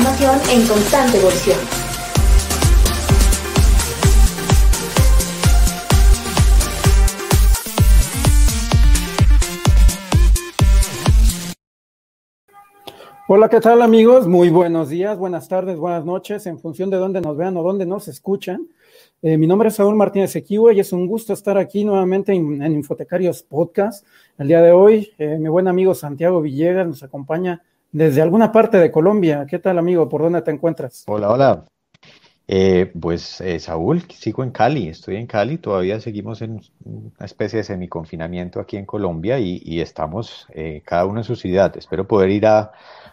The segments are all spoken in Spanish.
información en constante evolución. Hola, ¿qué tal amigos? Muy buenos días, buenas tardes, buenas noches, en función de dónde nos vean o dónde nos escuchan. Eh, mi nombre es Saúl Martínez Equiwa y es un gusto estar aquí nuevamente en, Infotecarios Podcast. El día de hoy, eh, mi buen amigo Santiago Villegas nos acompaña desde alguna parte de Colombia. ¿Qué tal, amigo? ¿Por dónde te encuentras? Hola, hola. Eh, pues Saúl, sigo en Cali, estoy en Cali, todavía seguimos en una especie de semiconfinamiento aquí en Colombia y, y estamos cada uno en su ciudad. Espero poder ir a,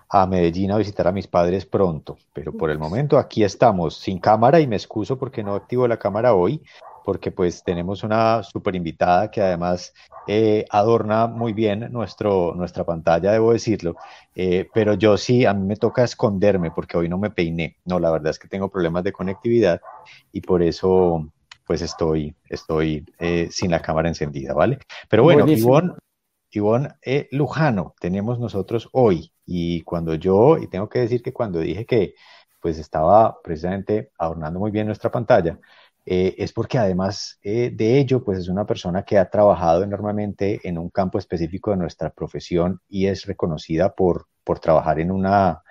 a Medellín a visitar a mis padres pronto, pero por el momento aquí estamos sin cámara y me excuso porque no activo la cámara hoy, porque pues tenemos una super invitada que además eh, adorna muy bien nuestro, nuestra pantalla, debo decirlo, eh, pero yo sí, a mí me toca esconderme porque hoy no me peiné, no, la verdad es que tengo problemas de conectividad y por eso pues estoy, estoy eh, sin la cámara encendida, ¿vale? Pero bueno, Ivonne, Ivonne Lujano tenemos nosotros hoy. Y cuando yo, y tengo que decir que cuando dije que pues estaba precisamente adornando muy bien nuestra pantalla, eh, es porque además eh, de ello, pues es una persona que ha trabajado enormemente en un campo específico de nuestra profesión y es reconocida por, por trabajar en una,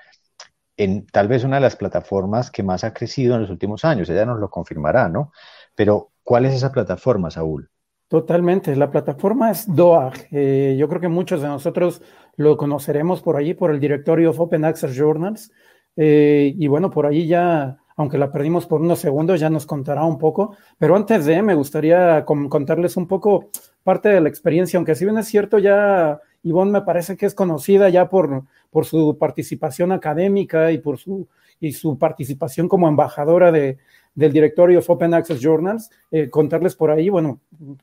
en tal vez una de las plataformas que más ha crecido en los últimos años. Ella nos lo confirmará, ¿no? Pero, ¿cuál es esa plataforma, Saúl? Totalmente, la plataforma es DOAG. Eh, yo creo que muchos de nosotros lo conoceremos por allí, por el directorio of Open Access Journals. Y bueno, por allí ya, aunque la perdimos por unos segundos, ya nos contará un poco. Pero antes de, me gustaría contarles un poco parte de la experiencia, aunque si bien es cierto, ya Ivonne me parece que es conocida ya por, su participación académica y por su, participación como embajadora de, del directorio of Open Access Journals. Eh, contarles por ahí, bueno,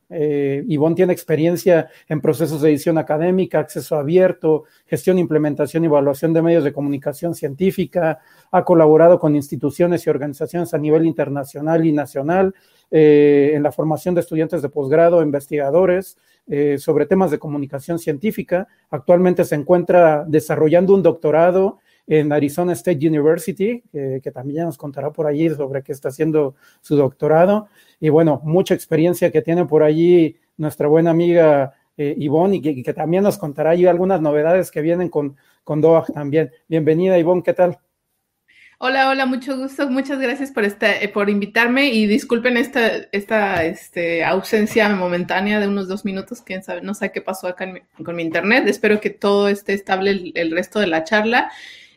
eh, tiene experiencia en procesos de edición académica, acceso abierto, gestión, implementación y evaluación de medios de comunicación científica, ha colaborado con instituciones y organizaciones a nivel internacional y nacional eh, en la formación de estudiantes de posgrado, investigadores, sobre temas de comunicación científica. Actualmente se encuentra desarrollando un doctorado en Arizona State University, que también ya nos contará por allí sobre qué está haciendo su doctorado. Y bueno, mucha experiencia que tiene por allí nuestra buena amiga eh, y que, también nos contará allí algunas novedades que vienen con, con DOAG también. Bienvenida Ivonne, ¿qué tal? Hola, hola, mucho gusto. Muchas gracias por eh, por invitarme y disculpen esta, esta este, ausencia momentánea de unos dos minutos. Quién sabe, no sé qué pasó acá con mi internet. Espero que todo esté estable el resto de la charla.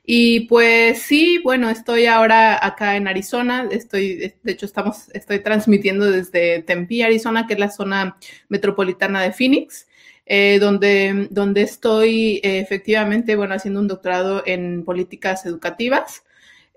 Y pues sí, bueno, estoy ahora acá en Arizona, estoy, de hecho estamos, estoy transmitiendo desde Tempe, Arizona, que es la zona metropolitana de Phoenix, eh, donde, donde estoy eh, efectivamente, bueno, haciendo un doctorado en políticas educativas.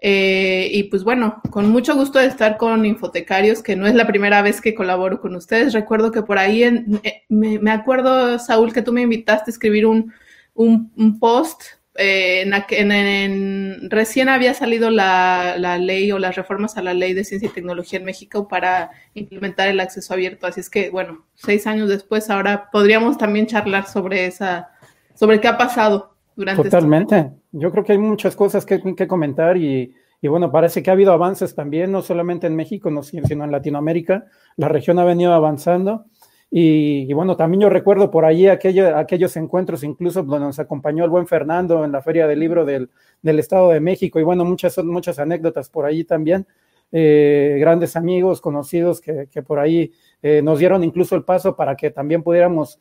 Eh, y pues bueno, con mucho gusto de estar con Infotecarios, que no es la primera vez que colaboro con ustedes. Recuerdo que por ahí, en, me, me, acuerdo, Saúl, que tú me invitaste a escribir un, un, post eh, en, recién había salido la, ley o las reformas a la ley de ciencia y tecnología en México para implementar el acceso abierto. Así es que, bueno, seis años después, ahora podríamos también charlar sobre esa, sobre qué ha pasado Totalmente. Yo creo que hay muchas cosas que, que comentar y, y, bueno, parece que ha habido avances también, no solamente en México, sino en Latinoamérica. La región ha venido avanzando. Y, bueno, también yo recuerdo por allí aquellos encuentros, incluso donde nos acompañó el buen Fernando en la Feria del Libro del, Estado de México, y bueno, muchas, muchas anécdotas por allí también. Eh, grandes amigos, conocidos que, por ahí eh, nos dieron incluso el paso para que también pudiéramos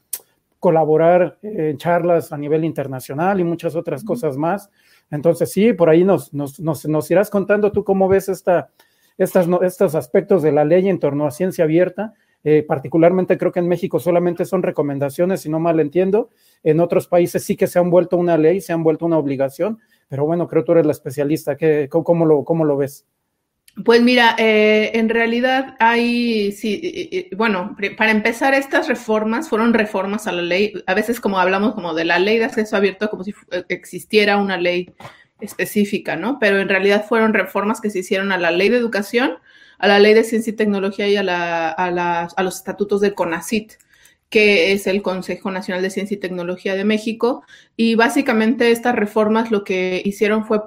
colaborar en charlas a nivel internacional y muchas otras cosas más. Entonces, sí, por ahí nos, nos, nos, irás contando tú cómo ves esta, estas, estos aspectos de la ley en torno a ciencia abierta eh, particularmente creo que en México solamente son recomendaciones, si no mal entiendo. En otros países sí que se han vuelto una ley, se han vuelto una obligación, pero bueno, creo que tú eres la especialista. ¿Qué, cómo, lo, ¿Cómo lo ves? Pues mira, eh, en realidad hay, sí, bueno, para empezar, estas reformas fueron reformas a la ley. A veces como hablamos como de la ley de acceso abierto, como si existiera una ley específica, ¿no? Pero en realidad fueron reformas que se hicieron a la ley de educación, a la Ley de Ciencia y Tecnología y a, la, a, a los estatutos del CONACIT que es el Consejo Nacional de Ciencia y Tecnología de México. Y básicamente estas reformas lo que hicieron fue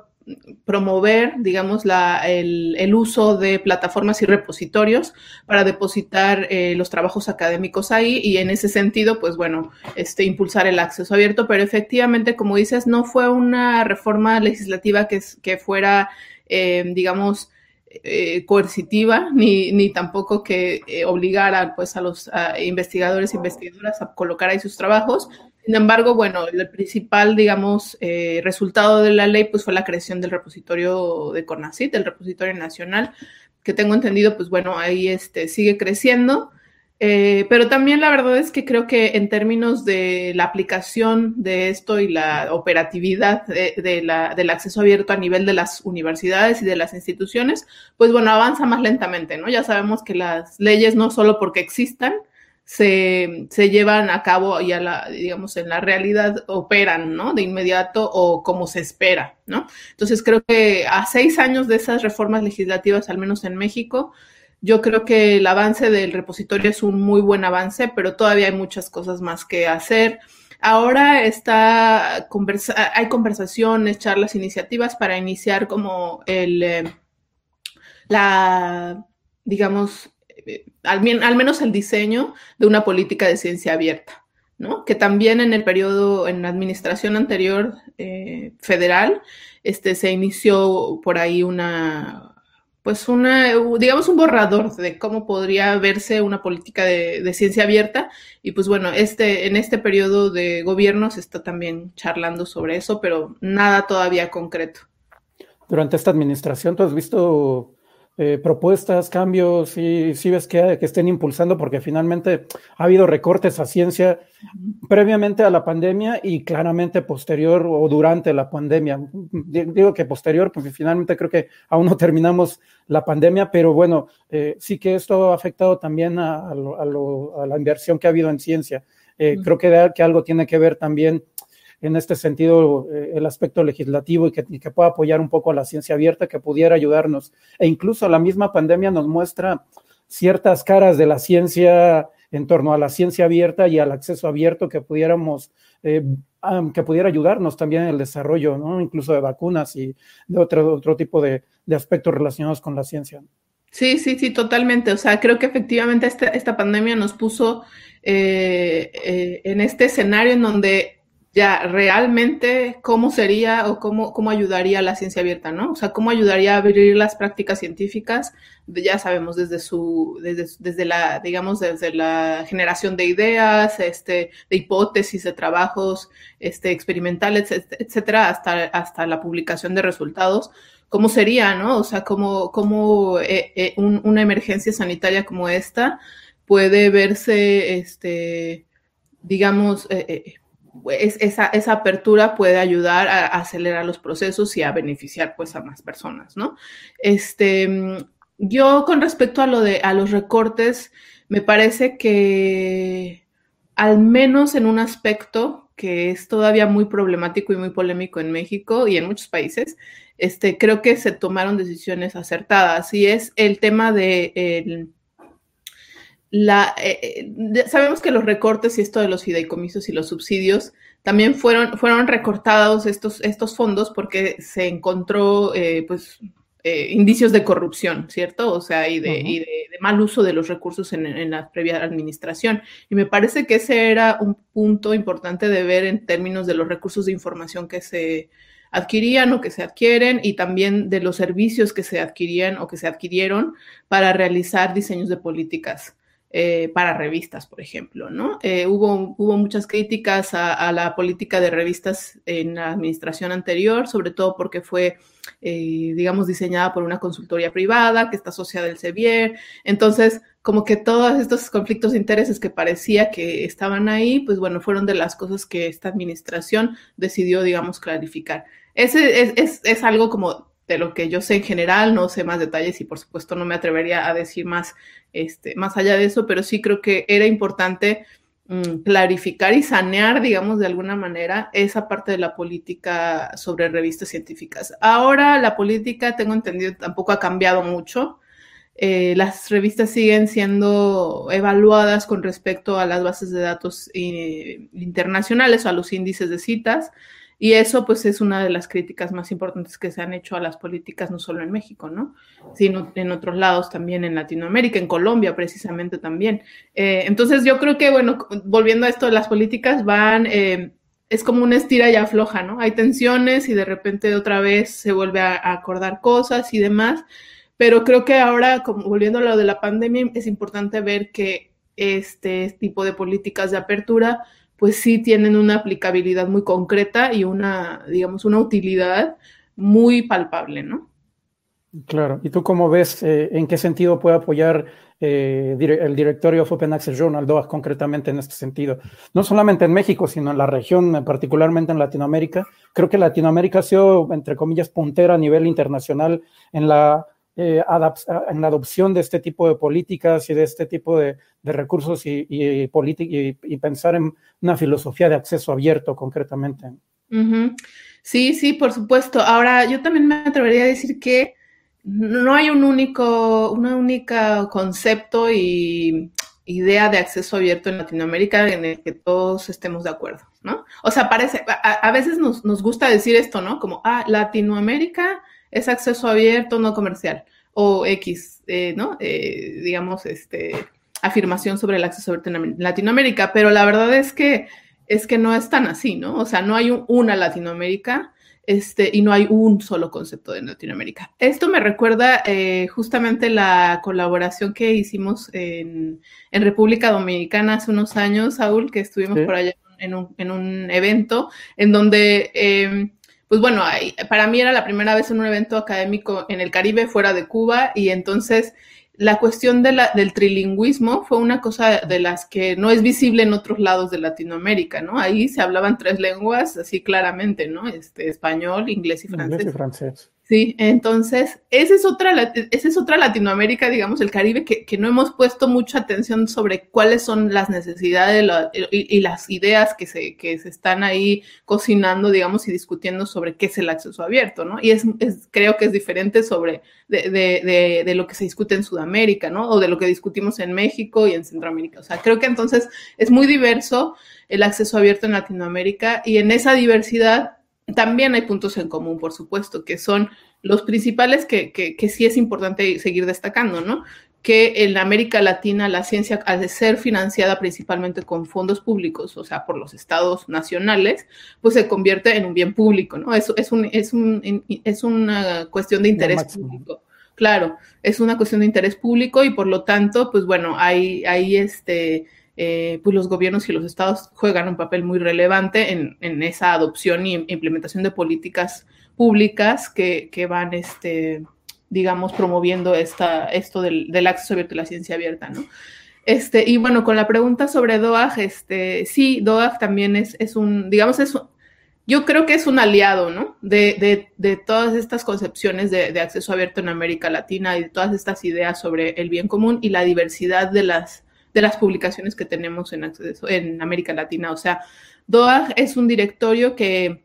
promover, digamos, la, el, el, uso de plataformas y repositorios para depositar eh, los trabajos académicos ahí y en ese sentido, pues bueno, este, impulsar el acceso abierto, pero efectivamente, como dices, no fue una reforma legislativa que, que fuera, eh, digamos, eh, coercitiva, ni, ni, tampoco que eh, obligara pues, a los investigadores e investigadoras a colocar ahí sus trabajos, sin embargo, bueno, el principal, digamos, eh, resultado de la ley pues fue la creación del repositorio de CONACYT, del repositorio nacional, que tengo entendido, pues bueno, ahí este, sigue creciendo. Eh, pero también la verdad es que creo que en términos de la aplicación de esto y la operatividad de, de la, del acceso abierto a nivel de las universidades y de las instituciones, pues bueno, avanza más lentamente, ¿no? Ya sabemos que las leyes no solo porque existan, se, se, llevan a cabo y a la, digamos, en la realidad operan, ¿no? De inmediato o como se espera, ¿no? Entonces creo que a seis años de esas reformas legislativas, al menos en México, yo creo que el avance del repositorio es un muy buen avance, pero todavía hay muchas cosas más que hacer. Ahora está conversa hay conversaciones, charlas, iniciativas para iniciar como el, eh, la, digamos, al, menos el diseño de una política de ciencia abierta, ¿no? Que también en el periodo, en la administración anterior eh, federal, este, se inició por ahí una, pues una, digamos un borrador de cómo podría verse una política de, de, ciencia abierta. Y pues bueno, este, en este periodo de gobierno se está también charlando sobre eso, pero nada todavía concreto. Durante esta administración, ¿tú has visto eh, propuestas, cambios, si sí ves que, que, estén impulsando, porque finalmente ha habido recortes a ciencia previamente a la pandemia y claramente posterior o durante la pandemia. Digo que posterior, porque finalmente creo que aún no terminamos la pandemia, pero bueno, eh, sí que esto ha afectado también a, a, lo, a, la inversión que ha habido en ciencia. Eh, creo que, que algo tiene que ver también en este sentido eh, el aspecto legislativo y que, y que, pueda apoyar un poco a la ciencia abierta, que pudiera ayudarnos. E incluso la misma pandemia nos muestra ciertas caras de la ciencia en torno a la ciencia abierta y al acceso abierto que pudiéramos, eh, que pudiera ayudarnos también en el desarrollo, ¿no? incluso de vacunas y de otro, otro tipo de, de aspectos relacionados con la ciencia. Sí, sí, sí, totalmente. O sea, creo que efectivamente esta, esta pandemia nos puso eh, en este escenario en donde ya realmente cómo sería o cómo, cómo ayudaría la ciencia abierta, ¿no? O sea, cómo ayudaría a abrir las prácticas científicas, ya sabemos, desde su, desde, desde la, digamos, desde la generación de ideas, este, de hipótesis, de trabajos, este, experimentales, etcétera, hasta, hasta la publicación de resultados. ¿Cómo sería, no? O sea, cómo, cómo eh, eh, un, una emergencia sanitaria como esta puede verse, este, digamos, eh, es, esa, esa, apertura puede ayudar a, acelerar los procesos y a beneficiar pues a más personas, ¿no? Este, yo con respecto a lo de a los recortes, me parece que al menos en un aspecto que es todavía muy problemático y muy polémico en México y en muchos países, este, creo que se tomaron decisiones acertadas y es el tema de la, eh, eh sabemos que los recortes y esto de los fideicomisos y los subsidios también fueron, fueron recortados estos, estos fondos porque se encontró eh, pues, eh, indicios de corrupción, ¿cierto? O sea, y, de, uh -huh. y de, de, mal uso de los recursos en, en, la previa administración. Y me parece que ese era un punto importante de ver en términos de los recursos de información que se adquirían o que se adquieren y también de los servicios que se adquirían o que se adquirieron para realizar diseños de políticas eh, para revistas, por ejemplo, ¿no? Eh, hubo, hubo muchas críticas a, la política de revistas en la administración anterior, sobre todo porque fue, eh, digamos, diseñada por una consultoría privada que está asociada al Sevier. Entonces, como que todos estos conflictos de intereses que parecía que estaban ahí, pues bueno, fueron de las cosas que esta administración decidió, digamos, clarificar. Ese es, es, es algo como de lo que yo sé en general, no sé más detalles y por supuesto no me atrevería a decir más, este, más allá de eso, pero sí creo que era importante mmm, clarificar y sanear, digamos, de alguna manera esa parte de la política sobre revistas científicas. Ahora la política, tengo entendido, tampoco ha cambiado mucho. Eh, las revistas siguen siendo evaluadas con respecto a las bases de datos eh, internacionales o a los índices de citas Y eso pues es una de las críticas más importantes que se han hecho a las políticas, no solo en México, ¿no? Sino en otros lados también, en Latinoamérica, en Colombia precisamente también. Eh, entonces yo creo que, bueno, volviendo a esto las políticas, van, eh, es como una estira y afloja, ¿no? Hay tensiones y de repente otra vez se vuelve a, acordar cosas y demás. Pero creo que ahora, como volviendo a lo de la pandemia, es importante ver que este tipo de políticas de apertura pues sí tienen una aplicabilidad muy concreta y una, digamos, una utilidad muy palpable, ¿no? Claro. ¿Y tú cómo ves eh, en qué sentido puede apoyar eh, el directorio of Open Access Journal, DOAG, concretamente en este sentido? No solamente en México, sino en la región, particularmente en Latinoamérica. Creo que Latinoamérica ha sido, entre comillas, puntera a nivel internacional en la eh, en la adopción de este tipo de políticas y de este tipo de, recursos y, pensar en una filosofía de acceso abierto concretamente. Sí, sí, por supuesto. Ahora, yo también me atrevería a decir que no hay un único, una única concepto y idea de acceso abierto en Latinoamérica en el que todos estemos de acuerdo, ¿no? O sea, parece, a, veces nos, nos, gusta decir esto, ¿no? Como, ah, Latinoamérica es acceso abierto, no comercial, o X, eh, ¿no? Eh, digamos, este, afirmación sobre el acceso en Latinoamérica, pero la verdad es que, es que no es tan así, ¿no? O sea, no hay una Latinoamérica. Este, y no hay un solo concepto de Latinoamérica. Esto me recuerda eh, justamente la colaboración que hicimos en, República Dominicana hace unos años, Saúl, que estuvimos por allá en un, en un, evento en donde em, pues bueno, para mí era la primera vez en un evento académico en el Caribe fuera de Cuba y entonces la cuestión de la, del trilingüismo fue una cosa de las que no es visible en otros lados de Latinoamérica, ¿no? Ahí se hablaban tres lenguas así claramente, ¿no? Este, español, inglés y francés. Inglés y francés. Sí, entonces, esa es otra, esa es otra Latinoamérica, digamos, el Caribe, que, no hemos puesto mucha atención sobre cuáles son las necesidades y, las ideas que se, que se están ahí cocinando, digamos, y discutiendo sobre qué es el acceso abierto, ¿no? Y es, creo que es diferente sobre de, de, de, lo que se discute en Sudamérica, ¿no? O de lo que discutimos en México y en Centroamérica. O sea, creo que entonces es muy diverso el acceso abierto en Latinoamérica y en esa diversidad también hay puntos en común, por supuesto, que son los principales que, que, sí es importante seguir destacando, ¿no? Que en América Latina la ciencia, al ser financiada principalmente con fondos públicos, o sea, por los estados nacionales, pues se convierte en un bien público, ¿no? Es, es, un, es, un, es una cuestión de interés público. Claro, es una cuestión de interés público y por lo tanto, pues bueno, hay, hay este eh, pues los gobiernos y los estados juegan un papel muy relevante en, esa adopción y implementación de políticas públicas que, van, este, digamos, promoviendo esta, esto del, acceso abierto y la ciencia abierta, ¿no? Este, y bueno, con la pregunta sobre DOAG, este, sí, DOAG también es, es un, digamos, es, yo creo que es un aliado, ¿no? De, todas estas concepciones de, de, acceso abierto en América Latina y de todas estas ideas sobre el bien común y la diversidad de las, de las publicaciones que tenemos en, en América Latina. O sea, DOAG es un directorio que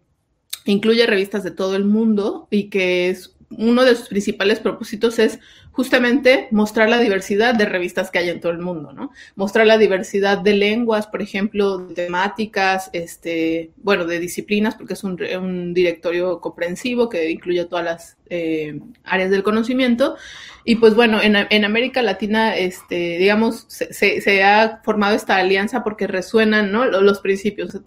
incluye revistas de todo el mundo y que es uno de sus principales propósitos es justamente mostrar la diversidad de revistas que hay en todo el mundo, ¿no? Mostrar la diversidad de lenguas, por ejemplo, de temáticas, este, bueno, de disciplinas, porque es un, un directorio comprensivo que incluye todas las eh, áreas del conocimiento. Y pues bueno, en, en América Latina, este, digamos, se, ha formado esta alianza porque resuenan ¿no? los, principios.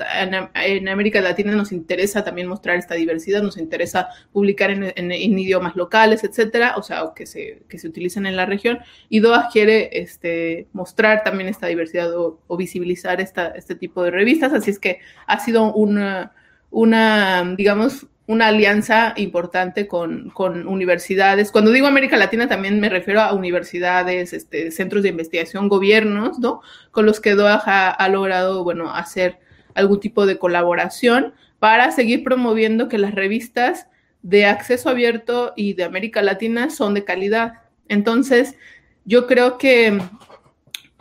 En, América Latina nos interesa también mostrar esta diversidad, nos interesa publicar en, en, idiomas locales, etcétera, o sea, que se, se utilizan en la región. Y DOA quiere este, mostrar también esta diversidad o, visibilizar esta, este tipo de revistas. Así es que ha sido una, una digamos, una alianza importante con, universidades. Cuando digo América Latina también me refiero a universidades, este, centros de investigación, gobiernos, ¿no? Con los que DOAJ ha, logrado, bueno, hacer algún tipo de colaboración para seguir promoviendo que las revistas de acceso abierto y de América Latina son de calidad. Entonces, yo creo que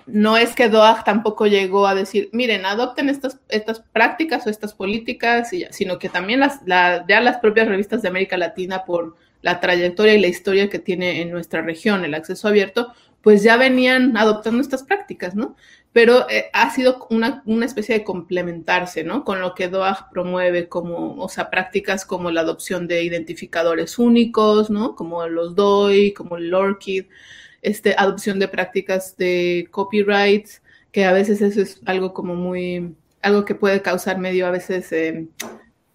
no es que DOAG tampoco llegó a decir, miren, adopten estas, estas prácticas o estas políticas, sino que también las, ya las propias revistas de América Latina, por la trayectoria y la historia que tiene en nuestra región el acceso abierto, pues ya venían adoptando estas prácticas, ¿no? Pero eh, ha sido una, una, especie de complementarse, ¿no? Con lo que DOAG promueve como, o sea, prácticas como la adopción de identificadores únicos, ¿no? Como los DOI, como el ORCID, este, adopción de prácticas de copyright, que a veces eso es algo como muy, algo que puede causar medio a veces eh,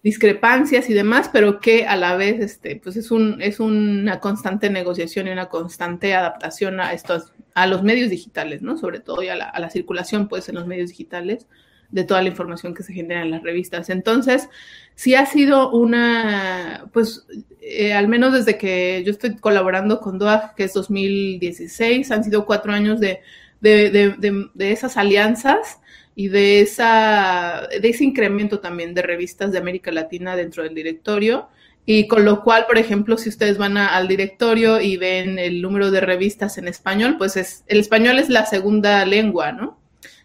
discrepancias y demás, pero que a la vez este, pues es, un, es una constante negociación y una constante adaptación a estos, a los medios digitales, ¿no? Sobre todo y a la, a la circulación, pues, en los medios digitales de toda la información que se genera en las revistas. Entonces, sí ha sido una, pues, eh, al menos desde que yo estoy colaborando con DOAG, que es 2016, han sido cuatro años de, de, de, de esas alianzas y de, esa, de ese incremento también de revistas de América Latina dentro del directorio. Y con lo cual, por ejemplo, si ustedes van al directorio y ven el número de revistas en español, pues es, el español es la segunda lengua, ¿no?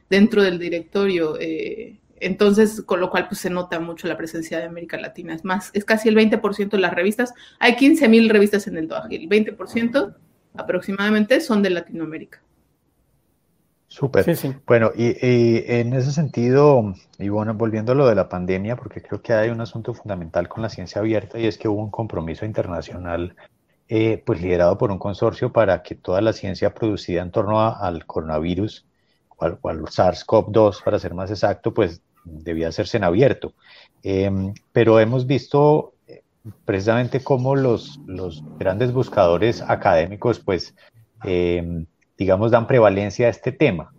Dentro del directorio. Eh, entonces, con lo cual, pues se nota mucho la presencia de América Latina. Es más, es casi el 20% de las revistas. Hay 15 mil revistas en el DOAG el 20% aproximadamente son de Latinoamérica. Súper. Bueno, y, en ese sentido, y bueno, volviendo a lo de la pandemia, porque creo que hay un asunto fundamental con la ciencia abierta y es que hubo un compromiso internacional, eh, pues liderado por un consorcio para que toda la ciencia producida en torno al coronavirus, o al, SARS-CoV-2, para ser más exacto, pues debía hacerse en abierto. Em, pero hemos visto eh, precisamente cómo los, los grandes buscadores académicos, pues, em, digamos, dan prevalencia a este tema.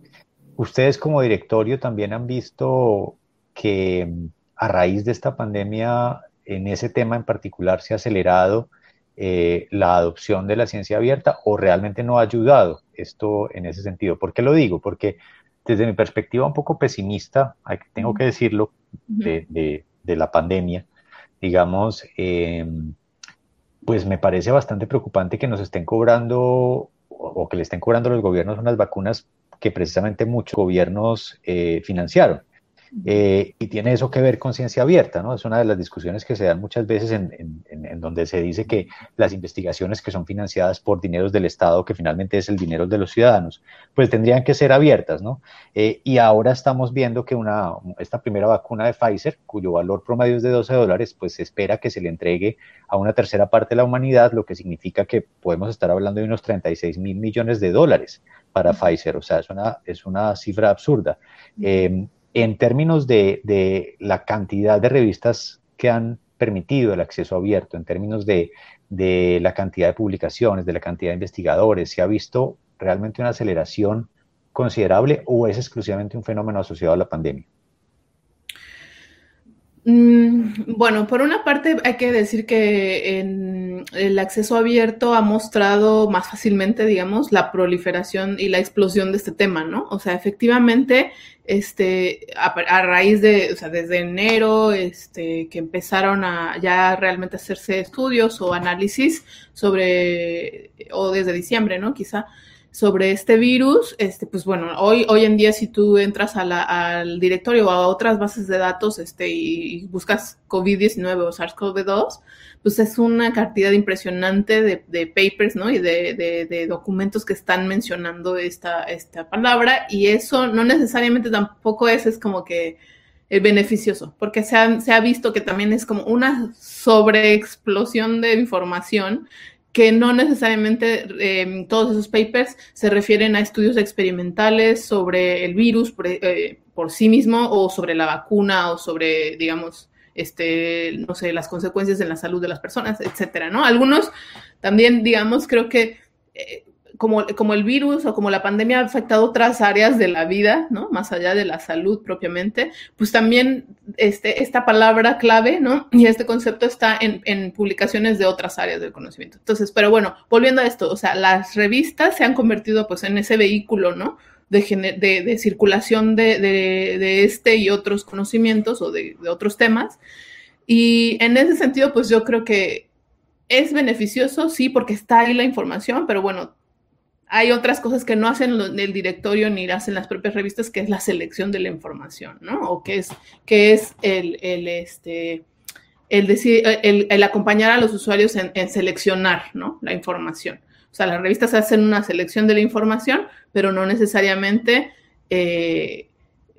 Ustedes como directorio también han visto que mm, a raíz de esta pandemia, en ese tema en particular, se ha acelerado eh, la adopción de la ciencia abierta o realmente no ha ayudado esto en ese sentido. ¿Por qué lo digo? Porque desde mi perspectiva un poco pesimista, tengo que decirlo, de, la pandemia, digamos, em, pues me parece bastante preocupante que nos estén cobrando o que le estén cobrando los gobiernos unas vacunas que precisamente muchos gobiernos eh, financiaron. Eh, y tiene eso que ver con ciencia abierta, ¿no? Es una de las discusiones que se dan muchas veces en, donde se dice que las investigaciones que son financiadas por dineros del Estado, que finalmente es el dinero de los ciudadanos, pues tendrían que ser abiertas, ¿no? Eh, y ahora estamos viendo que una, esta primera vacuna de Pfizer, cuyo valor promedio es de 12 dólares, pues se espera que se le entregue a una tercera parte de la humanidad, lo que significa que podemos estar hablando de unos 36 mil millones de dólares para Pfizer, o sea, es una, es una cifra absurda en términos de, la cantidad de revistas que han permitido el acceso abierto, en términos de, la cantidad de publicaciones, de la cantidad de investigadores, ¿se ha visto realmente una aceleración considerable o es exclusivamente un fenómeno asociado a la pandemia? Mm, bueno, por una parte hay que decir que en el acceso abierto ha mostrado más fácilmente, digamos, la proliferación y la explosión de este tema, ¿no? O sea, efectivamente, este, a, raíz de, o sea, desde enero, este, que empezaron a ya realmente hacerse estudios o análisis sobre, o desde diciembre, ¿no? Quizá, sobre este virus, este, pues bueno, hoy, hoy en día si tú entras al directorio o a otras bases de datos este, y, buscas COVID-19 o SARS-CoV-2, pues es una cantidad impresionante de, de papers, ¿no? Y de, de, de, documentos que están mencionando esta, esta palabra y eso no necesariamente tampoco es, es como que es beneficioso, porque se ha, se ha visto que también es como una sobreexplosión de información que no necesariamente eh, todos esos papers se refieren a estudios experimentales sobre el virus por, eh, por, sí mismo o sobre la vacuna o sobre, digamos, este, no sé, las consecuencias en la salud de las personas, etcétera, ¿no? Algunos también, digamos, creo que eh, como, el virus o como la pandemia ha afectado otras áreas de la vida, ¿no? Más allá de la salud propiamente, pues también este, esta palabra clave, ¿no? Y este concepto está en, publicaciones de otras áreas del conocimiento. Entonces, pero bueno, volviendo a esto, o sea, las revistas se han convertido pues en ese vehículo, ¿no? De, circulación de, este y otros conocimientos o de otros temas. Y en ese sentido, pues yo creo que es beneficioso, sí, porque está ahí la información, pero bueno, hay otras cosas que no hacen el directorio ni hacen las propias revistas, que es la selección de la información, ¿no? O que es, que es el, el, este, el, decir, el, el, acompañar a los usuarios en, en, seleccionar, ¿no? La información. O sea, las revistas hacen una selección de la información, pero no necesariamente eh,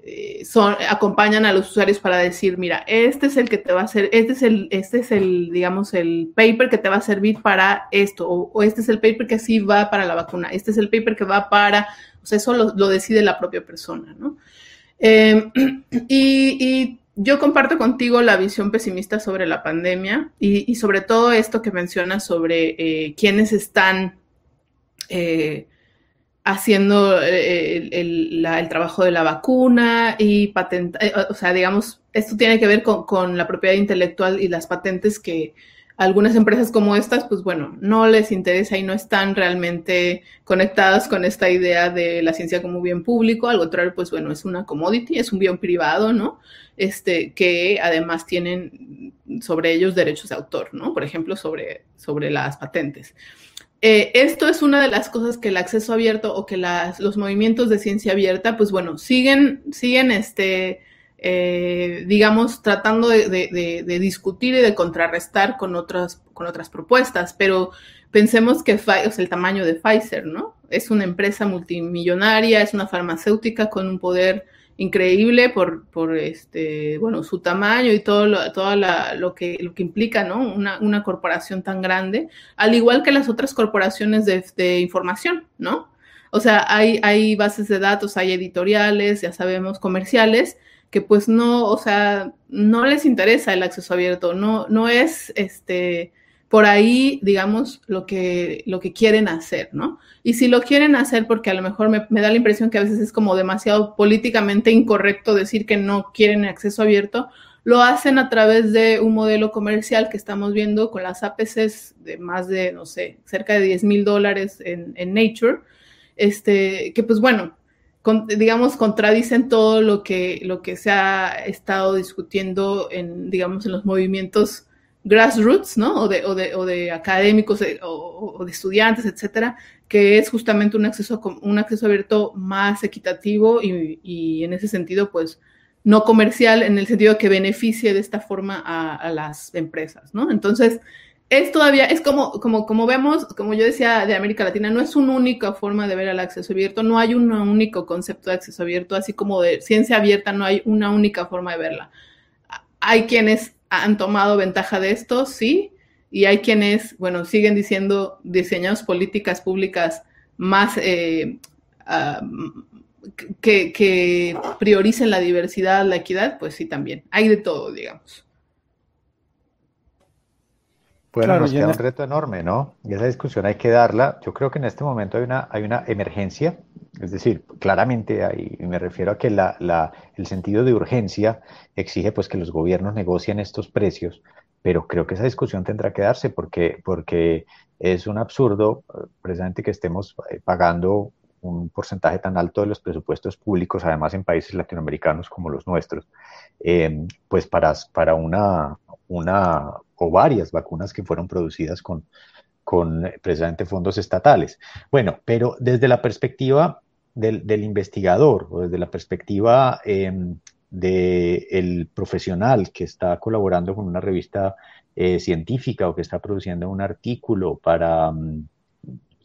eh, son, acompañan a los usuarios para decir, mira, este es el que te va a hacer, este es el, este es el, digamos, el paper que te va a servir para esto, o, este es el paper que sí va para la vacuna, este es el paper que va para, o sea, eso lo, decide la propia persona, ¿no? Em, y, yo comparto contigo la visión pesimista sobre la pandemia y, sobre todo esto que mencionas sobre eh, quiénes están eh, haciendo eh, el, trabajo de la vacuna y patentar, eh, o sea, digamos, esto tiene que ver con, la propiedad intelectual y las patentes que algunas empresas como estas, pues bueno, no les interesa y no están realmente conectadas con esta idea de la ciencia como bien público, al contrario, pues bueno, es una commodity, es un bien privado, ¿no? Este, que además tienen sobre ellos derechos de autor, ¿no? Por ejemplo, sobre, sobre las patentes. Eh, esto es una de las cosas que el acceso abierto o que los movimientos de ciencia abierta, pues bueno, siguen, siguen este, eh, digamos, tratando de, discutir y de contrarrestar con otras, con otras propuestas, pero pensemos que o el tamaño de Pfizer, ¿no? Es una empresa multimillonaria, es una farmacéutica con un poder increíble por, por este, bueno, su tamaño y todo lo, todo lo, que, lo que implica, ¿no? Una, una, corporación tan grande, al igual que las otras corporaciones de, de, información, ¿no? O sea, hay, hay bases de datos, hay editoriales, ya sabemos, comerciales, que pues no, o sea, no les interesa el acceso abierto, no, no es, este, por ahí, digamos, lo que, lo que quieren hacer, ¿no? Y si lo quieren hacer, porque a lo mejor me, da la impresión que a veces es como demasiado políticamente incorrecto decir que no quieren acceso abierto, lo hacen a través de un modelo comercial que estamos viendo con las APCs de más de, no sé, cerca de 10 mil dólares en, Nature, este, que pues bueno, digamos, contradicen todo lo que, lo que se ha estado discutiendo en, digamos, en los movimientos grassroots, ¿no? O de, o de, o de académicos eh, o, de estudiantes, etcétera, que es justamente un acceso, un acceso abierto más equitativo y, en ese sentido, pues, no comercial, en el sentido que beneficie de esta forma a, las empresas, ¿no? Entonces, es todavía, es como, como, como vemos, como yo decía de América Latina, no es una única forma de ver el acceso abierto, no hay un único concepto de acceso abierto, así como de ciencia abierta, no hay una única forma de verla. Hay quienes han tomado ventaja de esto, sí, y hay quienes, bueno, siguen diciendo diseñamos políticas públicas más eh, ah, que, que, prioricen la diversidad, la equidad, pues sí, también. Hay de todo, digamos. Bueno, nos queda un reto enorme, ¿no? Y esa discusión hay que darla. Yo creo que en este momento hay una, hay una emergencia, es decir, claramente hay, me refiero a que la, el sentido de urgencia exige pues que los gobiernos negocien estos precios, pero creo que esa discusión tendrá que darse porque, porque es un absurdo eh, precisamente que estemos eh, pagando un porcentaje tan alto de los presupuestos públicos, además en países latinoamericanos como los nuestros, eh, pues para, para una, una o varias vacunas que fueron producidas con, con precisamente fondos estatales. Bueno, pero desde la perspectiva del, investigador o desde la perspectiva em, del profesional que está colaborando con una revista eh, científica o que está produciendo un artículo para, mm,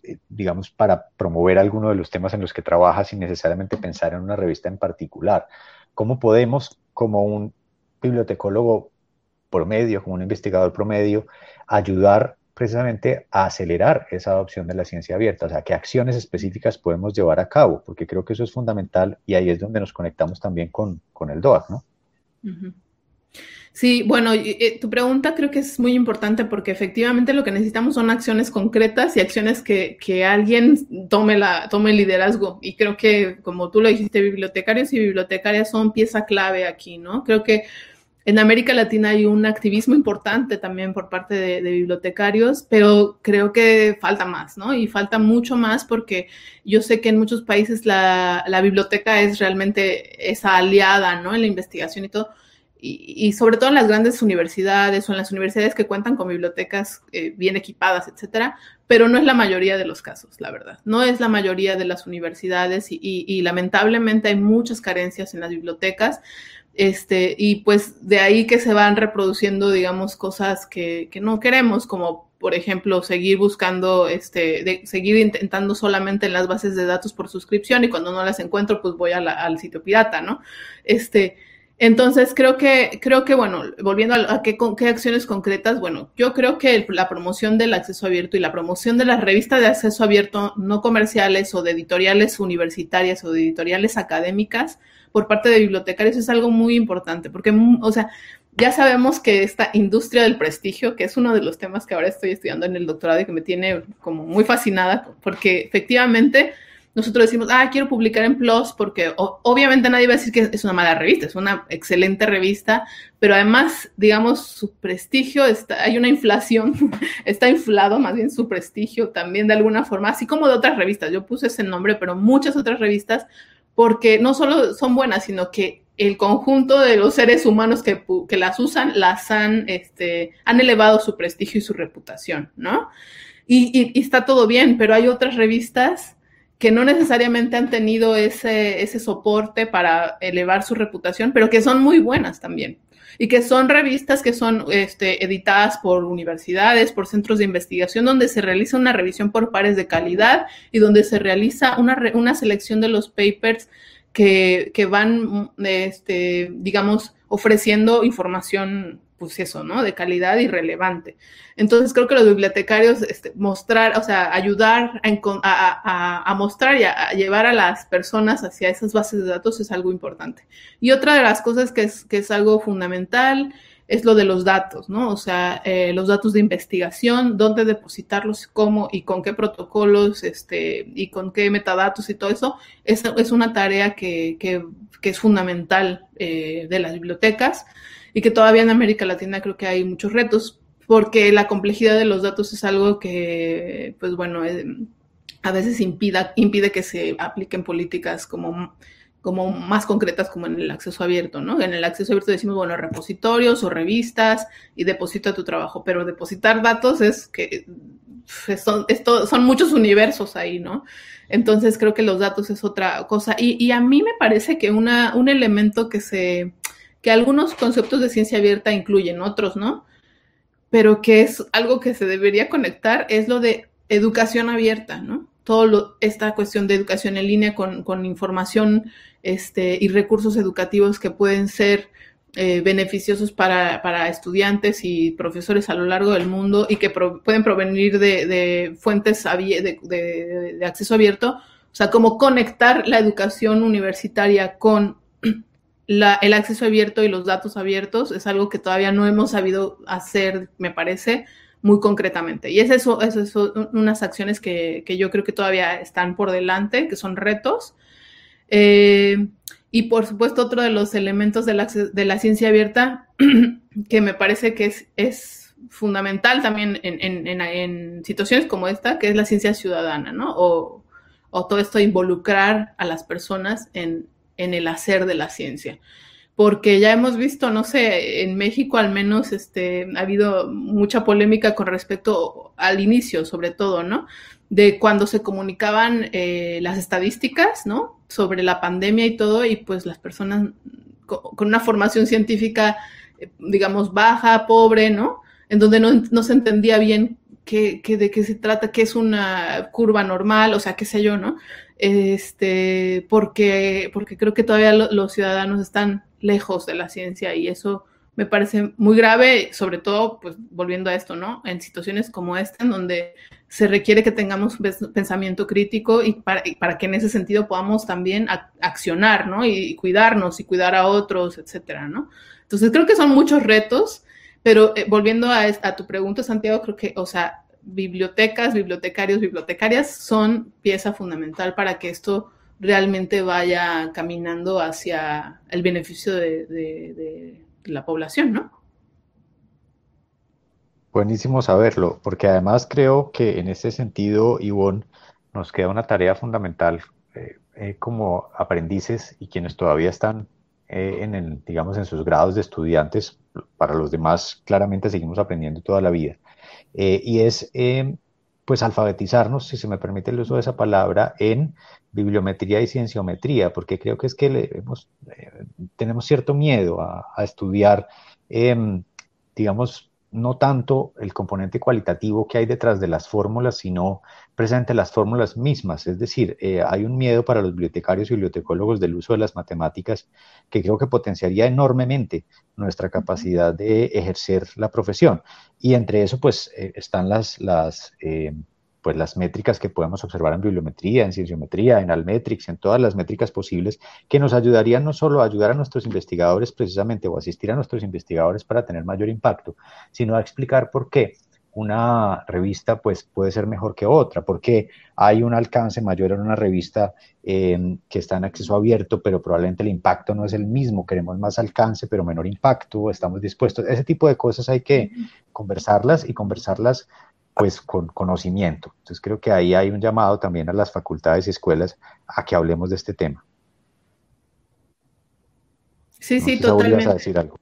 eh, digamos, para promover alguno de los temas en los que trabaja sin necesariamente pensar en una revista en particular. ¿Cómo podemos, como un bibliotecólogo promedio, como un investigador promedio, ayudar precisamente a acelerar esa adopción de la ciencia abierta, o sea, qué acciones específicas podemos llevar a cabo, porque creo que eso es fundamental y ahí es donde nos conectamos también con, con el DOAC, ¿no? Sí, bueno, eh, tu pregunta creo que es muy importante porque efectivamente lo que necesitamos son acciones concretas y acciones que, que alguien tome, la, tome el liderazgo. Y creo que, como tú lo dijiste, bibliotecarios y bibliotecarias son pieza clave aquí, ¿no? Creo que en América Latina hay un activismo importante también por parte de, bibliotecarios, pero creo que falta más, ¿no? Y falta mucho más porque yo sé que en muchos países la, biblioteca es realmente esa aliada, ¿no? En la investigación y todo. Y, sobre todo en las grandes universidades o en las universidades que cuentan con bibliotecas eh, bien equipadas, etcétera, pero no es la mayoría de los casos, la verdad. No es la mayoría de las universidades y lamentablemente hay muchas carencias en las bibliotecas. Este, y pues de ahí que se van reproduciendo, digamos, cosas que, que no queremos, como por ejemplo, seguir buscando, este, seguir intentando solamente en las bases de datos por suscripción y cuando no las encuentro, pues voy al sitio pirata, ¿no? Este, entonces, creo que, creo que, bueno, volviendo a, qué, qué, acciones concretas, bueno, yo creo que la promoción del acceso abierto y la promoción de las revistas de acceso abierto no comerciales o de editoriales universitarias o de editoriales académicas por parte de bibliotecarios es algo muy importante, porque, o sea, ya sabemos que esta industria del prestigio, que es uno de los temas que ahora estoy estudiando en el doctorado y que me tiene como muy fascinada, porque efectivamente nosotros decimos, ah, quiero publicar en PLOS porque obviamente nadie va a decir que es una mala revista, es una excelente revista, pero además, digamos, su prestigio, está, hay una inflación, está inflado más bien su prestigio también de alguna forma, así como de otras revistas. Yo puse ese nombre, pero muchas otras revistas, porque no solo son buenas, sino que el conjunto de los seres humanos que, que las usan las han, este, han elevado su prestigio y su reputación, ¿no? Y, y está todo bien, pero hay otras revistas que no necesariamente han tenido ese, ese soporte para elevar su reputación, pero que son muy buenas también. Y que son revistas que son este, editadas por universidades, por centros de investigación, donde se realiza una revisión por pares de calidad y donde se realiza una, una selección de los papers que, que van, este, digamos, ofreciendo información pues eso, ¿no? De calidad y relevante. Entonces creo que los bibliotecarios este, mostrar, o sea, ayudar a, mostrar y a, llevar a las personas hacia esas bases de datos es algo importante. Y otra de las cosas que es, algo fundamental es lo de los datos, ¿no? O sea, eh, los datos de investigación, dónde depositarlos, cómo y con qué protocolos, este, y con qué metadatos y todo eso, es, una tarea que es fundamental eh, de las bibliotecas y que todavía en América Latina creo que hay muchos retos, porque la complejidad de los datos es algo que, pues bueno, eh, a veces impida, impide que se apliquen políticas como, como más concretas como en el acceso abierto, ¿no? En el acceso abierto decimos, bueno, repositorios o revistas y deposita tu trabajo, pero depositar datos es que son, esto, son muchos universos ahí, ¿no? Entonces creo que los datos es otra cosa. Y, y a mí me parece que una, un elemento que se que algunos conceptos de ciencia abierta incluyen, otros no, pero que es algo que se debería conectar, es lo de educación abierta, ¿no? Todo esta cuestión de educación en línea con, información este, y recursos educativos que pueden ser eh, beneficiosos para, estudiantes y profesores a lo largo del mundo y que pueden provenir de, fuentes de, de, acceso abierto, o sea, cómo conectar la educación universitaria con el acceso abierto y los datos abiertos es algo que todavía no hemos sabido hacer, me parece, muy concretamente. Y es eso, eso son unas acciones que, yo creo que todavía están por delante, que son retos. Eh, y por supuesto, otro de los elementos de la, de la ciencia abierta que me parece que es, es fundamental también en, en, situaciones como esta, que es la ciencia ciudadana, ¿no? O, o todo esto de involucrar a las personas en, en el hacer de la ciencia. Porque ya hemos visto, no sé, en México al menos este, ha habido mucha polémica con respecto al inicio, sobre todo, ¿no? De cuando se comunicaban eh, las estadísticas, ¿no? Sobre la pandemia y todo, y pues las personas con, una formación científica, eh, digamos, baja, pobre, ¿no? En donde no, se entendía bien qué, de qué se trata, qué es una curva normal, o sea, qué sé yo, ¿no? Este, porque, porque creo que todavía los ciudadanos están lejos de la ciencia y eso me parece muy grave, sobre todo, pues volviendo a esto, ¿no? En situaciones como esta, en donde se requiere que tengamos pensamiento crítico y para, para que en ese sentido podamos también accionar, ¿no? Y, cuidarnos y cuidar a otros, etcétera, ¿no? Entonces creo que son muchos retos, pero eh, volviendo a, a tu pregunta, Santiago, creo que, o sea, bibliotecas, bibliotecarios, bibliotecarias son pieza fundamental para que esto realmente vaya caminando hacia el beneficio de, la población, ¿no? Buenísimo saberlo, porque además creo que en ese sentido, Ivonne, nos queda una tarea fundamental eh, eh, como aprendices y quienes todavía están eh, en el, digamos, en sus grados de estudiantes, para los demás claramente seguimos aprendiendo toda la vida. Eh, y es eh, pues alfabetizarnos, si se me permite el uso de esa palabra, en bibliometría y cienciometría, porque creo que es que le hemos, eh, tenemos cierto miedo a, estudiar, em, digamos, no tanto el componente cualitativo que hay detrás de las fórmulas, sino presente las fórmulas mismas. Es decir, eh, hay un miedo para los bibliotecarios y bibliotecólogos del uso de las matemáticas que creo que potenciaría enormemente nuestra capacidad de ejercer la profesión. Y entre eso, pues, eh, están las, las eh, pues las métricas que podemos observar en bibliometría, en cienciometría, en Almetrics, en todas las métricas posibles, que nos ayudarían no solo a ayudar a nuestros investigadores precisamente o asistir a nuestros investigadores para tener mayor impacto, sino a explicar por qué una revista pues puede ser mejor que otra, porque hay un alcance mayor en una revista em, que está en acceso abierto, pero probablemente el impacto no es el mismo, queremos más alcance, pero menor impacto, estamos dispuestos. Ese tipo de cosas hay que conversarlas y conversarlas pues con conocimiento. Entonces creo que ahí hay un llamado también a las facultades y escuelas a que hablemos de este tema. Sí, sí, totalmente. A decir algo.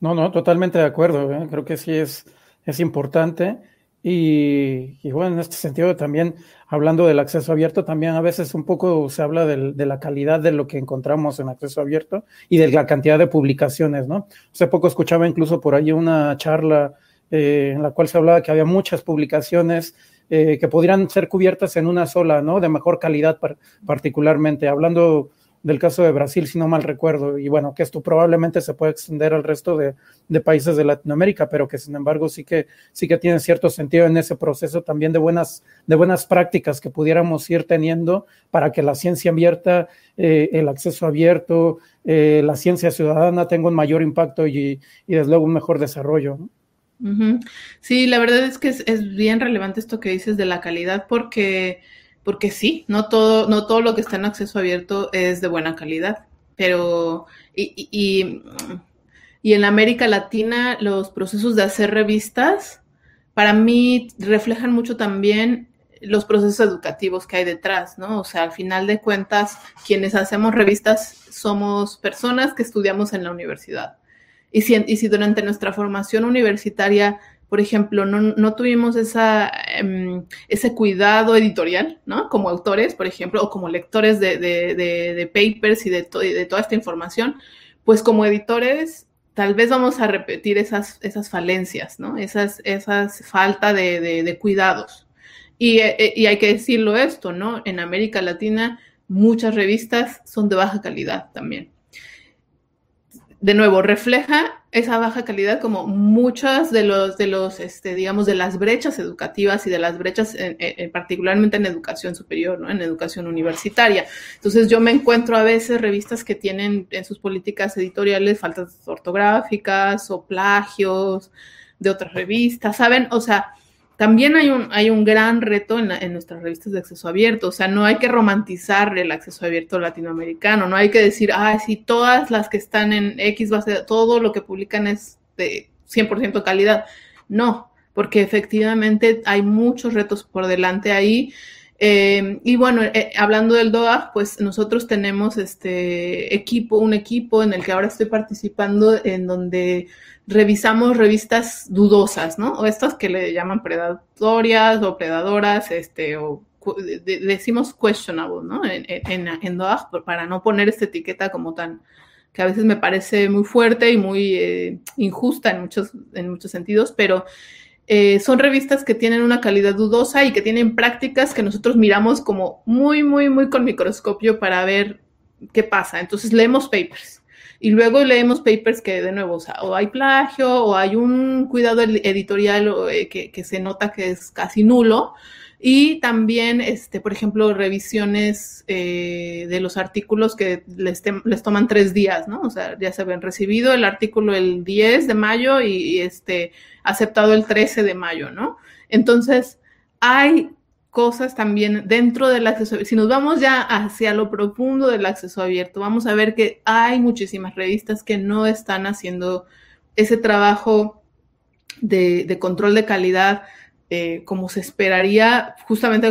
No, no, totalmente de acuerdo. ¿eh? Creo que sí es, es importante. Y, bueno, en este sentido también, hablando del acceso abierto, también a veces un poco se habla de la calidad de lo que encontramos en acceso abierto y de la cantidad de publicaciones, ¿no? Hace poco escuchaba incluso por ahí una charla eh, en la cual se hablaba que había muchas publicaciones eh, que podrían ser cubiertas en una sola, ¿no? De mejor calidad particularmente, hablando del caso de Brasil, si no mal recuerdo, y bueno, que esto probablemente se puede extender al resto de, países de Latinoamérica, pero que sin embargo sí que, sí que tiene cierto sentido en ese proceso también de buenas, de buenas prácticas que pudiéramos ir teniendo para que la ciencia abierta, eh, el acceso abierto, la ciencia ciudadana tenga un mayor impacto y, y desde luego un mejor desarrollo. ¿no? Sí, la verdad es que es, bien relevante esto que dices de la calidad porque, porque sí, no todo, no todo lo que está en acceso abierto es de buena calidad, pero y, y, y en América Latina los procesos de hacer revistas para mí reflejan mucho también los procesos educativos que hay detrás, ¿no? O sea, al final de cuentas, quienes hacemos revistas somos personas que estudiamos en la universidad y si, y si durante nuestra formación universitaria, por ejemplo, no, no tuvimos esa, em, ese cuidado editorial, ¿no? Como autores, por ejemplo, o como lectores de, de, de, papers y de, de toda esta información, pues como editores tal vez vamos a repetir esas, esas falencias, ¿no? Esas, esas falta de, de cuidados. Y, e, y, hay que decirlo esto, ¿no? En América Latina muchas revistas son de baja calidad también de nuevo, refleja esa baja calidad como muchas de los, de los, este, digamos, de las brechas educativas y de las brechas, particularmente en educación superior, ¿no? En educación universitaria. Entonces yo me encuentro a veces revistas que tienen en sus políticas editoriales faltas ortográficas o plagios de otras revistas, ¿saben? O sea, también hay un, hay un gran reto en, en, nuestras revistas de acceso abierto, o sea, no hay que romantizar el acceso abierto latinoamericano, no hay que decir, ah, sí, todas las que están en X base, todo lo que publican es de 100% calidad. No, porque efectivamente hay muchos retos por delante ahí. Eh, y bueno, eh, hablando del DOA, pues nosotros tenemos este equipo, un equipo en el que ahora estoy participando, en donde revisamos revistas dudosas, ¿no? O estas que le llaman predatorias o predadoras, este, o decimos questionable, ¿no? En, en, en para no poner esta etiqueta como tan, que a veces me parece muy fuerte y muy eh, injusta en muchos, en muchos sentidos, pero eh, son revistas que tienen una calidad dudosa y que tienen prácticas que nosotros miramos como muy, muy, muy con microscopio para ver qué pasa. Entonces leemos papers y luego leemos papers que, de nuevo, o, hay plagio o hay un cuidado editorial eh, que, se nota que es casi nulo. Y también, este, por ejemplo, revisiones eh, de los artículos que les, les, toman tres días, ¿no? O sea, ya se habían recibido el artículo el 10 de mayo y, y este, aceptado el 13 de mayo, ¿no? Entonces, hay cosas también dentro del acceso abierto. Si nos vamos ya hacia lo profundo del acceso abierto, vamos a ver que hay muchísimas revistas que no están haciendo ese trabajo de, control de calidad eh, como se esperaría, justamente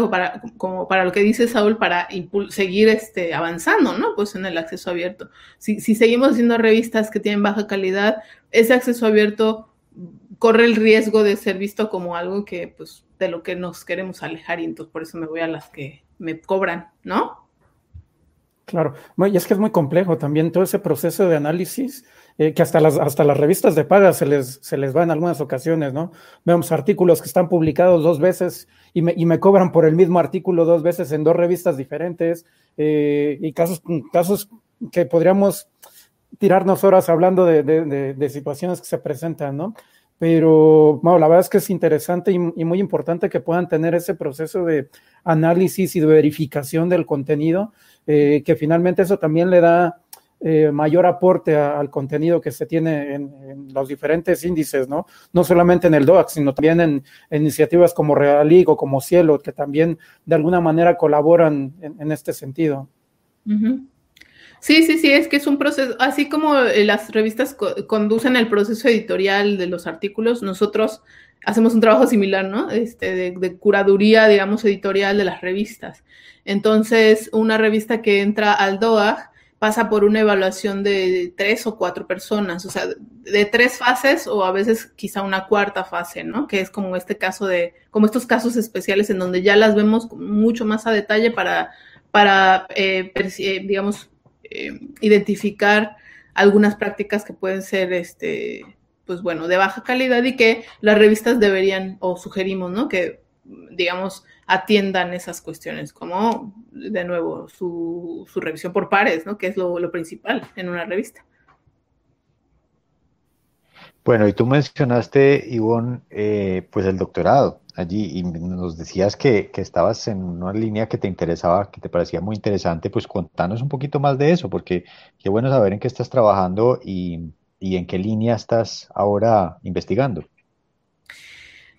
como para, lo que dice Saúl, para seguir este, avanzando, ¿no? Pues en el acceso abierto. Si seguimos haciendo revistas que tienen baja calidad, ese acceso abierto corre el riesgo de ser visto como algo que, pues, de lo que nos queremos alejar y entonces por eso me voy a las que me cobran, ¿no? Claro, y es que es muy complejo también todo ese proceso de análisis eh, que hasta las, hasta las revistas de paga se les, se les va en algunas ocasiones, ¿no? Vemos artículos que están publicados dos veces y me, y me cobran por el mismo artículo dos veces en dos revistas diferentes, eh, y casos, casos que podríamos tirarnos horas hablando de, de, de, situaciones que se presentan, ¿no? Pero bueno, la verdad es que es interesante y, muy importante que puedan tener ese proceso de análisis y de verificación del contenido, eh, que finalmente eso también le da eh, mayor aporte al contenido que se tiene en, los diferentes índices, ¿no? No solamente en el DOAX, sino también en, iniciativas como Realig o como Cielo, que también de alguna manera colaboran en, en este sentido. Uh. Sí, sí, sí, es que es un proceso, así como eh, las revistas co conducen el proceso editorial de los artículos, nosotros hacemos un trabajo similar, ¿no? Este, de, de, curaduría, digamos, editorial de las revistas. Entonces, una revista que entra al DOAG pasa por una evaluación de tres o cuatro personas, o sea, de tres fases o a veces quizá una cuarta fase, ¿no? Que es como este caso de, como estos casos especiales en donde ya las vemos mucho más a detalle para, para eh, digamos, eh, identificar algunas prácticas que pueden ser, este, pues bueno, de baja calidad y que las revistas deberían o sugerimos, ¿no? Que, digamos, atiendan esas cuestiones, como, de nuevo, su, su revisión por pares, ¿no? Que es lo, lo principal en una revista. Bueno, y tú mencionaste, Ivonne, eh, pues el doctorado allí y nos decías que, que, estabas en una línea que te interesaba, que te parecía muy interesante, pues contanos un poquito más de eso, porque qué bueno saber en qué estás trabajando y, y en qué línea estás ahora investigando.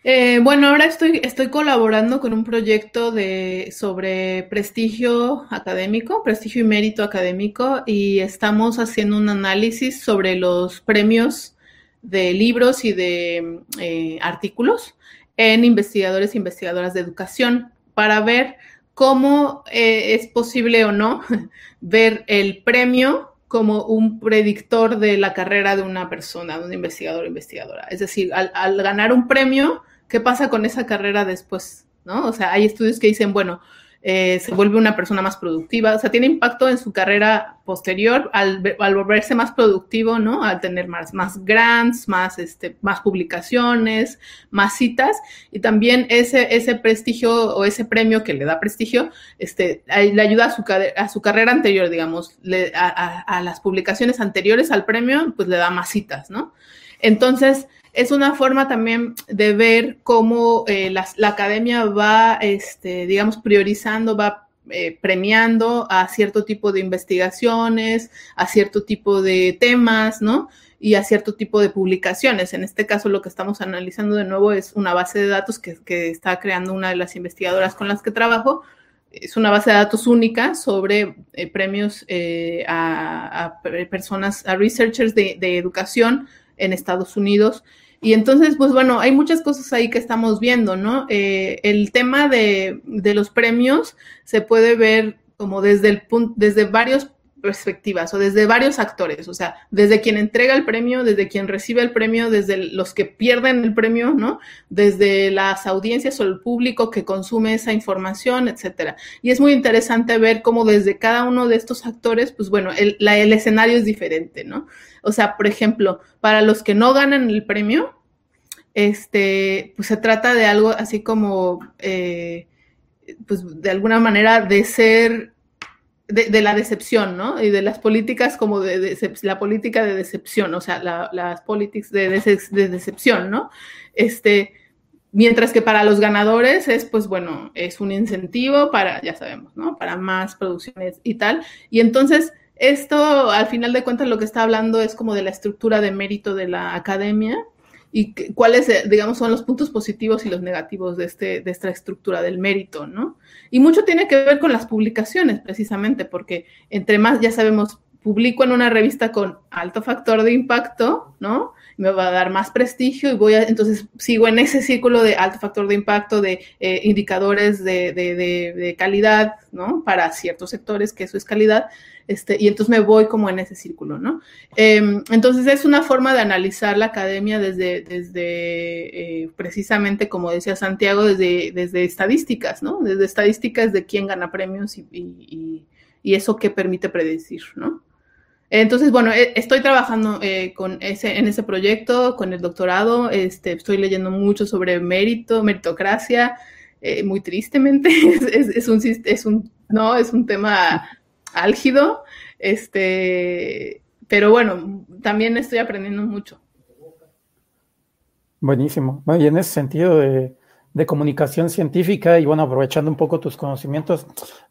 Eh, bueno, ahora estoy, estoy colaborando con un proyecto de, sobre prestigio académico, prestigio y mérito académico, y estamos haciendo un análisis sobre los premios de libros y de eh, artículos en investigadores e investigadoras de educación para ver cómo eh, es posible o no ver el premio como un predictor de la carrera de una persona, de un investigador o investigadora. Es decir, al, al, ganar un premio, ¿qué pasa con esa carrera después? ¿No? O sea, hay estudios que dicen, bueno, eh, se vuelve una persona más productiva, o sea, tiene impacto en su carrera posterior al, volverse más productivo, ¿no? Al tener más, más grants, más, este, más publicaciones, más citas, y también ese, ese prestigio o ese premio que le da prestigio, este, le ayuda a su, a su carrera anterior, digamos, le, a, a las publicaciones anteriores al premio, pues le da más citas, ¿no? Entonces, es una forma también de ver cómo eh, la, academia va, este, digamos, priorizando, va eh, premiando a cierto tipo de investigaciones, a cierto tipo de temas, ¿no? Y a cierto tipo de publicaciones. En este caso, lo que estamos analizando de nuevo es una base de datos que, está creando una de las investigadoras con las que trabajo, es una base de datos única sobre eh, premios eh, a, personas, a researchers de, educación en Estados Unidos. Y entonces, pues bueno, hay muchas cosas ahí que estamos viendo, ¿no? Eh, el tema de, de, los premios se puede ver como desde el punto, desde varios perspectivas o desde varios actores, o sea, desde quien entrega el premio, desde quien recibe el premio, desde los que pierden el premio, ¿no? Desde las audiencias o el público que consume esa información, etcétera. Y es muy interesante ver cómo desde cada uno de estos actores, pues bueno, el, la, el escenario es diferente, ¿no? O sea, por ejemplo, para los que no ganan el premio, este, pues se trata de algo así como, eh, pues de alguna manera de ser de, la decepción, ¿no? Y de las políticas como de, la política de decepción, o sea, la, las políticas de, de, decepción, ¿no? Este, mientras que para los ganadores es, pues bueno, es un incentivo para, ya sabemos, ¿no? Para más producciones y tal. Y entonces, esto, al final de cuentas, lo que está hablando es como de la estructura de mérito de la academia y cuáles, digamos, son los puntos positivos y los negativos de, este, de esta estructura del mérito, ¿no? Y mucho tiene que ver con las publicaciones, precisamente, porque entre más, ya sabemos, publico en una revista con alto factor de impacto, ¿no? Me va a dar más prestigio y voy a, entonces sigo en ese círculo de alto factor de impacto, de eh, indicadores de, de, de, calidad, ¿no? Para ciertos sectores, que eso es calidad, este, y entonces me voy como en ese círculo, ¿no? Eh, entonces es una forma de analizar la academia desde, desde eh, precisamente, como decía Santiago, desde, desde estadísticas, ¿no? Desde estadísticas de quién gana premios y eso que permite predecir, ¿no? Entonces, bueno, e, estoy trabajando eh, con ese, en ese proyecto, con el doctorado, este, estoy leyendo mucho sobre mérito, meritocracia, eh, muy tristemente, es, es, un, es, un, no, es un tema álgido, este, pero bueno, también estoy aprendiendo mucho. Buenísimo. Y en ese sentido de, de comunicación científica y bueno, aprovechando un poco tus conocimientos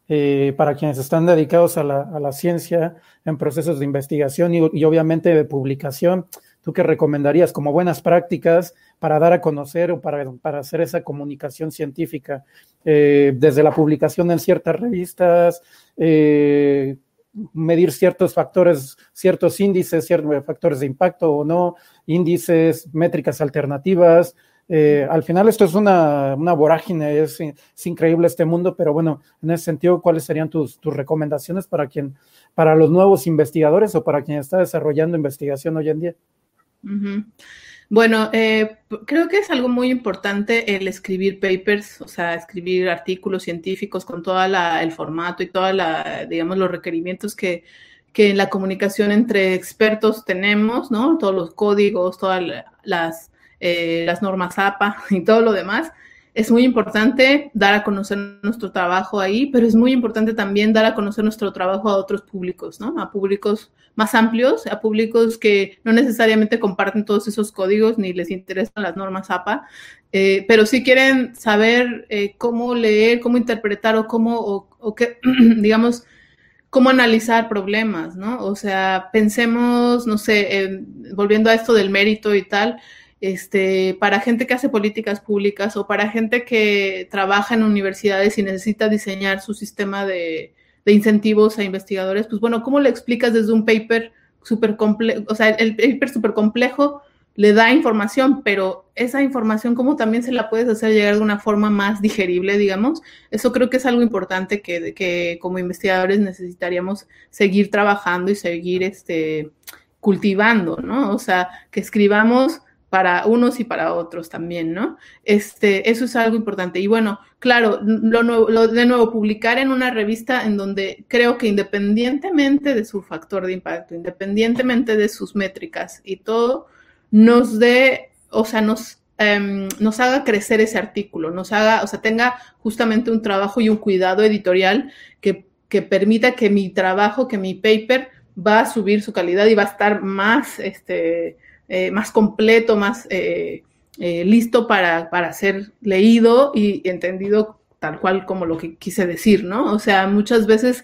eh, para quienes están dedicados a la, a la, ciencia en procesos de investigación y, obviamente de publicación, ¿tú qué recomendarías como buenas prácticas para dar a conocer o para, para hacer esa comunicación científica eh, desde la publicación en ciertas revistas? Eh, medir ciertos factores, ciertos índices, ciertos factores de impacto o no, índices, métricas alternativas, eh, al final esto es una, una vorágine, es, es, increíble este mundo, pero bueno, en ese sentido, ¿cuáles serían tus, tus recomendaciones para quien, para los nuevos investigadores o para quien está desarrollando investigación hoy en día? Bueno, eh, creo que es algo muy importante el escribir papers, o sea, escribir artículos científicos con todo el formato y toda la, digamos, los requerimientos que, que en la comunicación entre expertos tenemos, ¿no? Todos los códigos, todas las eh, las normas APA y todo lo demás. Es muy importante dar a conocer nuestro trabajo ahí, pero es muy importante también dar a conocer nuestro trabajo a otros públicos, ¿no? A públicos más amplios, a públicos que no necesariamente comparten todos esos códigos ni les interesan las normas APA, eh, pero sí quieren saber eh, cómo leer, cómo interpretar o cómo, digamos, cómo analizar problemas, ¿no? O sea, pensemos, no sé, volviendo a esto del mérito y tal, este, para gente que hace políticas públicas o para gente que trabaja en universidades y necesita diseñar su sistema de, de incentivos a investigadores, pues bueno, ¿cómo le explicas desde un paper súper complejo? O sea, el paper súper complejo le da información, pero esa información, ¿cómo también se la puedes hacer llegar de una forma más digerible, digamos? Eso creo que es algo importante que, que como investigadores necesitaríamos seguir trabajando y seguir este, cultivando, ¿no? O sea, que escribamos para unos y para otros también, ¿no? Este, eso es algo importante. Y bueno, claro, lo, nuevo, lo, de nuevo, publicar en una revista en donde creo que independientemente de su factor de impacto, independientemente de sus métricas y todo, nos dé, o sea, nos, um, nos haga crecer ese artículo, nos haga, o sea, tenga justamente un trabajo y un cuidado editorial que, que permita que mi trabajo, que mi paper va a subir su calidad y va a estar más, este, eh, más completo, más eh, eh, listo para, para, ser leído y entendido tal cual como lo que quise decir, ¿no? O sea, muchas veces,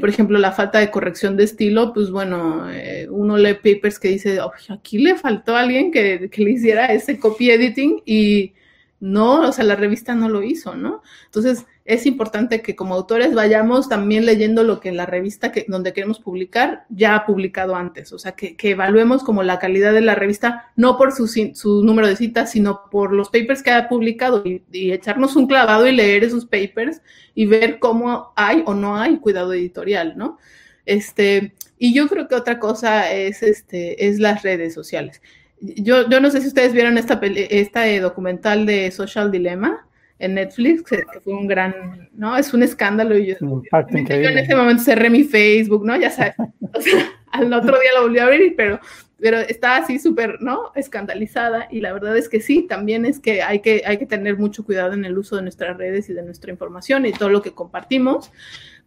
por ejemplo, la falta de corrección de estilo, pues bueno, uno lee papers que dice, aquí le faltó a alguien que, que le hiciera ese copy editing y no, o sea, la revista no lo hizo, ¿no? Entonces, es importante que como autores vayamos también leyendo lo que la revista que, donde queremos publicar ya ha publicado antes, o sea, que, que evaluemos como la calidad de la revista, no por su, su, número de citas, sino por los papers que ha publicado y, echarnos un clavado y leer esos papers y ver cómo hay o no hay cuidado editorial, ¿no? Este, y yo creo que otra cosa es, este, es las redes sociales. Yo, yo no sé si ustedes vieron esta, esta eh, documental de Social Dilemma en Netflix, que fue un gran, ¿no? Es un escándalo. Y yo, yo en ese momento cerré mi Facebook, ¿no? Ya sabes. O sea, al otro día lo volví a abrir, pero, pero estaba así súper, ¿no? Escandalizada. Y la verdad es que sí, también es que hay, que hay que tener mucho cuidado en el uso de nuestras redes y de nuestra información y todo lo que compartimos.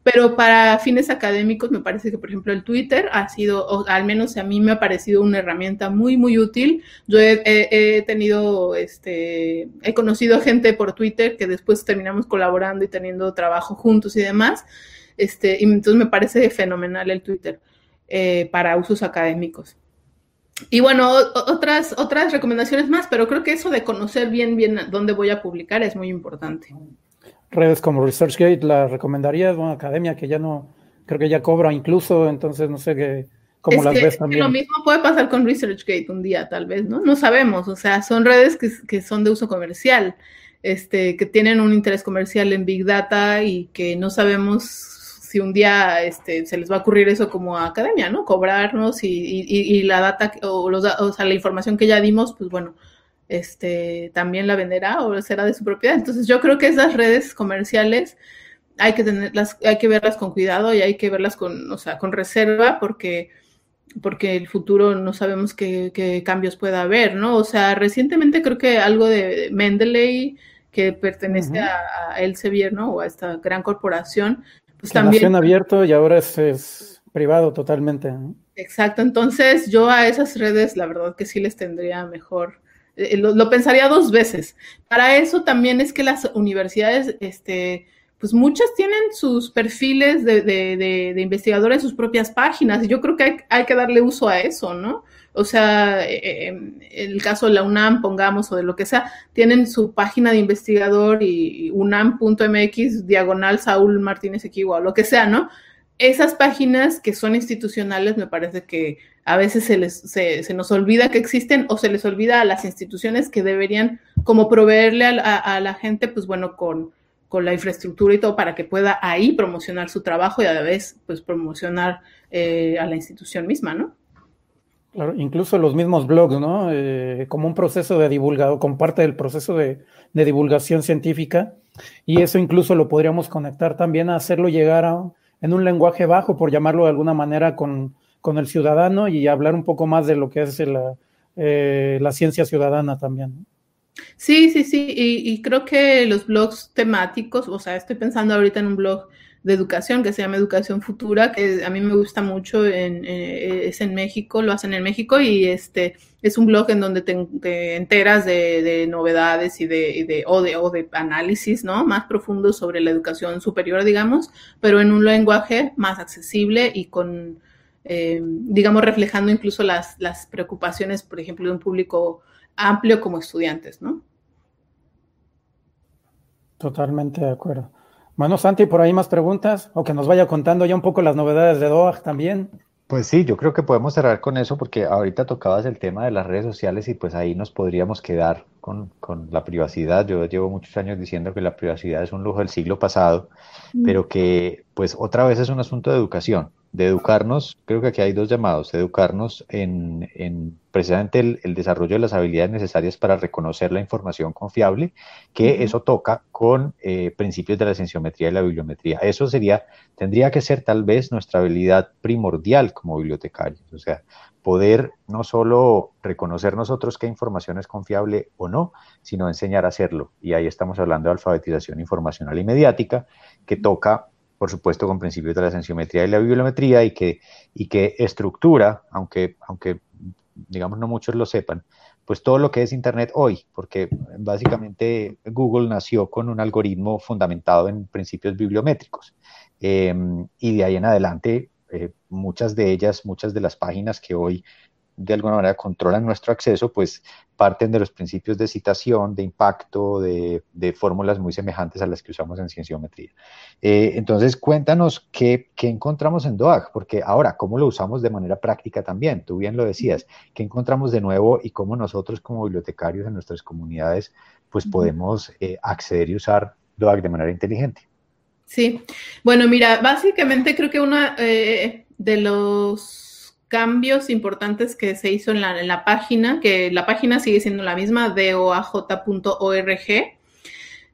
Pero para fines académicos me parece que, por ejemplo, el Twitter ha sido, o al menos a mí me ha parecido una herramienta muy, muy útil. Yo he, tenido, este, he conocido gente por Twitter que después terminamos colaborando y teniendo trabajo juntos y demás. Este, y entonces me parece fenomenal el Twitter eh, para usos académicos. Y bueno, otras, otras recomendaciones más, pero creo que eso de conocer bien, bien dónde voy a publicar es muy importante redes como ResearchGate la recomendarías, una academia que ya no, creo que ya cobra incluso, entonces no sé qué, cómo es las que, ves también. Lo mismo puede pasar con ResearchGate un día, tal vez, ¿no? No sabemos, o sea, son redes que, que son de uso comercial, este, que tienen un interés comercial en Big Data y que no sabemos si un día este, se les va a ocurrir eso como academia, ¿no? Cobrarnos y, y, y la data o, los, o sea, la información que ya dimos, pues bueno, este, también la venderá o será de su propiedad. Entonces yo creo que esas redes comerciales hay que tenerlas, hay que verlas con cuidado y hay que verlas con, o sea, con reserva porque porque el futuro no sabemos qué, cambios pueda haber, ¿no? O sea, recientemente creo que algo de Mendeley, que pertenece a, Elsevier, ¿no? O a esta gran corporación, pues también... abierto y ahora es, privado totalmente. Exacto, entonces yo a esas redes la verdad que sí les tendría mejor, eh, lo, pensaría dos veces. Para eso también es que las universidades, este, pues muchas tienen sus perfiles de, de, de, investigador en sus propias páginas y yo creo que hay, que darle uso a eso, ¿no? O sea, eh, el caso de la UNAM, pongamos, o de lo que sea, tienen su página de investigador y unam.mx, diagonal Saúl Martínez Equigua, o lo que sea, ¿no? Esas páginas que son institucionales, me parece que a veces se, les, se, se nos olvida que existen o se les olvida a las instituciones que deberían como proveerle a, la gente, pues bueno, con con la infraestructura y todo para que pueda ahí promocionar su trabajo y a la vez pues promocionar eh, a la institución misma, ¿no? Claro, incluso los mismos blogs, ¿no? Eh, como un proceso de divulgado, con parte del proceso de, divulgación científica, y eso incluso lo podríamos conectar también a hacerlo llegar a, en un lenguaje bajo, por llamarlo de alguna manera, con, con el ciudadano y hablar un poco más de lo que es la, eh, la ciencia ciudadana también. Sí, sí, sí, y, creo que los blogs temáticos, o sea, estoy pensando ahorita en un blog de educación que se llama Educación Futura, que a mí me gusta mucho, en, eh, es en México, lo hacen en México y este es un blog en donde te, enteras de, novedades y de, o de, o de análisis, ¿no? Más profundo sobre la educación superior, digamos, pero en un lenguaje más accesible y con, eh, digamos, reflejando incluso las, las preocupaciones, por ejemplo, de un público amplio como estudiantes, ¿no? Totalmente de acuerdo. Bueno, Santi, por ahí más preguntas o que nos vaya contando ya un poco las novedades de DOAG también. Pues sí, yo creo que podemos cerrar con eso porque ahorita tocabas el tema de las redes sociales y pues ahí nos podríamos quedar con, la privacidad. Yo llevo muchos años diciendo que la privacidad es un lujo del siglo pasado, mm. pero que pues otra vez es un asunto de educación de educarnos, creo que aquí hay dos llamados, educarnos en, en precisamente el, desarrollo de las habilidades necesarias para reconocer la información confiable, que eso toca con eh, principios de la cienciometría y la bibliometría. Eso sería, tendría que ser tal vez nuestra habilidad primordial como bibliotecarios, o sea, poder no solo reconocer nosotros qué información es confiable o no, sino enseñar a hacerlo. Y ahí estamos hablando de alfabetización informacional y mediática, que toca por supuesto con principios de la sensiometría y la bibliometría y que, y que estructura, aunque, aunque digamos no muchos lo sepan, pues todo lo que es Internet hoy, porque básicamente Google nació con un algoritmo fundamentado en principios bibliométricos. Em, y de ahí en adelante, eh, muchas de ellas, muchas de las páginas que hoy de alguna manera controlan nuestro acceso, pues parten de los principios de citación, de impacto, de, fórmulas muy semejantes a las que usamos en cienciometría. Eh, entonces, cuéntanos qué, encontramos en DOAG, porque ahora, ¿cómo lo usamos de manera práctica también? Tú bien lo decías, ¿qué encontramos de nuevo y cómo nosotros como bibliotecarios en nuestras comunidades, pues podemos eh, acceder y usar DOAG de manera inteligente? Sí, bueno, mira, básicamente creo que uno eh, de los cambios importantes que se hizo en la, página, que la página sigue siendo la misma, doaj.org.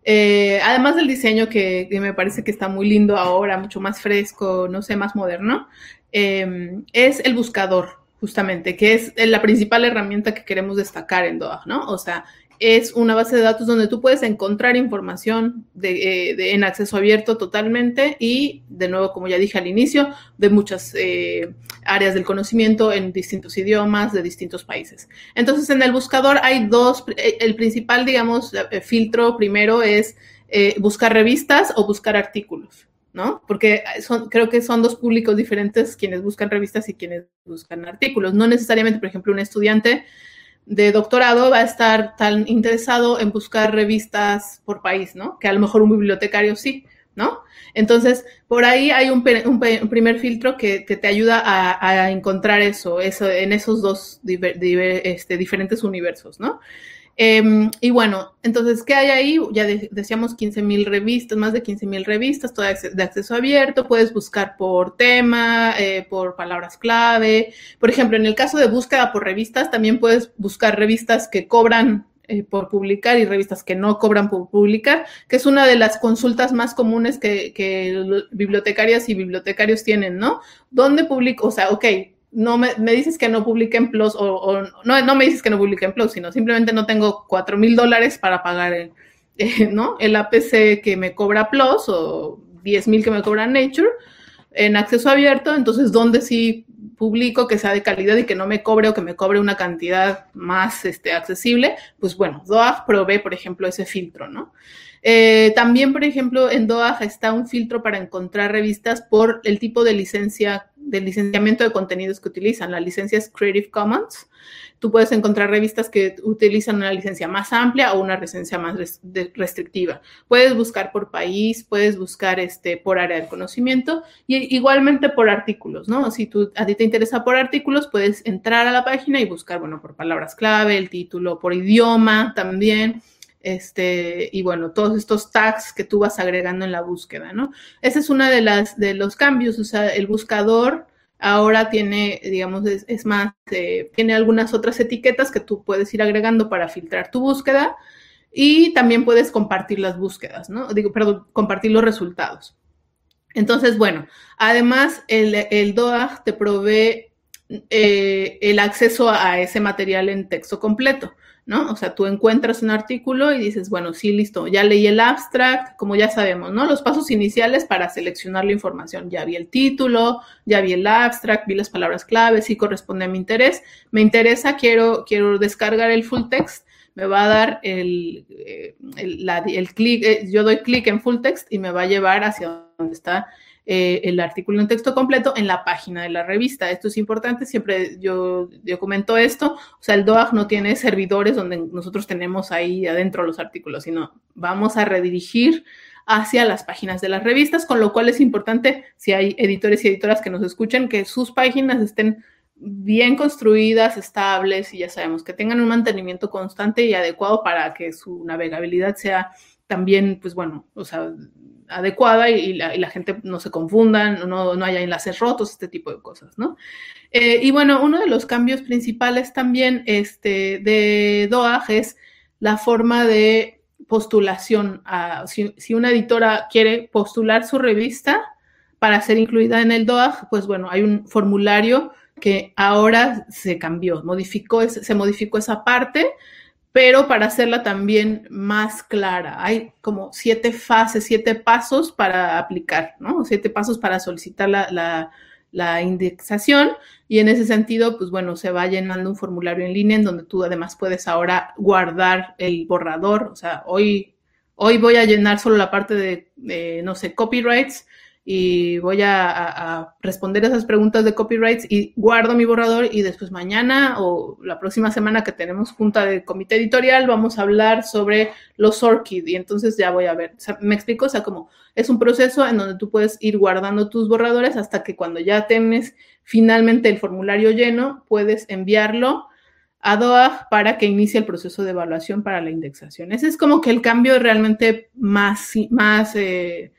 Eh, además del diseño que, me parece que está muy lindo ahora, mucho más fresco, no sé, más moderno, em, es el buscador, justamente, que es la principal herramienta que queremos destacar en DOAG, ¿no? O sea, es una base de datos donde tú puedes encontrar información de, eh, en acceso abierto totalmente y, de nuevo, como ya dije al inicio, de muchas eh, áreas del conocimiento en distintos idiomas de distintos países. Entonces, en el buscador hay dos, eh, el principal, digamos, filtro primero es buscar revistas o buscar artículos. ¿no? Porque son, creo que son dos públicos diferentes quienes buscan revistas y quienes buscan artículos. No necesariamente, por ejemplo, un estudiante de doctorado va a estar tan interesado en buscar revistas por país, ¿no? Que a lo mejor un bibliotecario sí, ¿no? Entonces, por ahí hay un, primer filtro que, te ayuda a, encontrar eso, eso, en esos dos este, diferentes universos, ¿no? Em, y bueno, entonces, ¿qué hay ahí? Ya decíamos 15 mil revistas, más de 15 mil revistas, todas de acceso abierto. Puedes buscar por tema, eh, por palabras clave. Por ejemplo, en el caso de búsqueda por revistas, también puedes buscar revistas que cobran eh, por publicar y revistas que no cobran por publicar, que es una de las consultas más comunes que, que bibliotecarias y bibliotecarios tienen, ¿no? ¿Dónde publico? O sea, ok, no me, dices que no publique en Plus o, no, no me dices que no publique en Plus, sino simplemente no tengo cuatro mil dólares para pagar el, ¿no? el APC que me cobra Plus o 10 mil que me cobra Nature en acceso abierto, entonces ¿dónde sí publico que sea de calidad y que no me cobre o que me cobre una cantidad más este, accesible, pues bueno, DOAG provee, por ejemplo, ese filtro, ¿no? Eh, también, por ejemplo, en DOAG está un filtro para encontrar revistas por el tipo de licencia, de licenciamiento de contenidos que utilizan. La licencia es Creative Commons. Tú puedes encontrar revistas que utilizan una licencia más amplia o una licencia más restrictiva. Puedes buscar por país, puedes buscar este, por área de conocimiento y igualmente por artículos, ¿no? Si tú, a ti te interesa por artículos, puedes entrar a la página y buscar, bueno, por palabras clave, el título, por idioma también este, y bueno, todos estos tags que tú vas agregando en la búsqueda, ¿no? Ese es una de las de los cambios, o sea, el buscador ahora tiene, digamos, es, más, eh, tiene algunas otras etiquetas que tú puedes ir agregando para filtrar tu búsqueda y también puedes compartir las búsquedas, ¿no? Digo, perdón, compartir los resultados. Entonces, bueno, además el, el DOAG te provee eh, el acceso a ese material en texto completo. ¿No? O sea, tú encuentras un artículo y dices, bueno, sí, listo, ya leí el abstract, como ya sabemos, ¿no? Los pasos iniciales para seleccionar la información. Ya vi el título, ya vi el abstract, vi las palabras claves, sí corresponde a mi interés. Me interesa, quiero, quiero descargar el full text, me va a dar el, eh, el, clic, eh, yo doy clic en full text y me va a llevar hacia donde está eh, el artículo en texto completo en la página de la revista. Esto es importante, siempre yo, yo esto, o sea, el DOAG no tiene servidores donde nosotros tenemos ahí adentro los artículos, sino vamos a redirigir hacia las páginas de las revistas, con lo cual es importante, si hay editores y editoras que nos escuchen, que sus páginas estén bien construidas, estables y ya sabemos que tengan un mantenimiento constante y adecuado para que su navegabilidad sea también, pues bueno, o sea, adecuada y, la, gente no se confunda, no, no haya enlaces rotos, este tipo de cosas, ¿no? Eh, y bueno, uno de los cambios principales también este, de DOAG es la forma de postulación. si, una editora quiere postular su revista para ser incluida en el DOAG, pues bueno, hay un formulario que ahora se cambió, modificó, se modificó esa parte pero para hacerla también más clara. Hay como siete fases, siete pasos para aplicar, ¿no? Siete pasos para solicitar la, indexación y en ese sentido, pues bueno, se va llenando un formulario en línea en donde tú además puedes ahora guardar el borrador. O sea, hoy, hoy voy a llenar solo la parte de no sé, copyrights y voy a, responder esas preguntas de copyrights y guardo mi borrador y después mañana o la próxima semana que tenemos junta de comité editorial vamos a hablar sobre los ORCID y entonces ya voy a ver, me explico, o sea, como es un proceso en donde tú puedes ir guardando tus borradores hasta que cuando ya tienes finalmente el formulario lleno, puedes enviarlo a DOAG para que inicie el proceso de evaluación para la indexación. Ese es como que el cambio realmente más, más eh,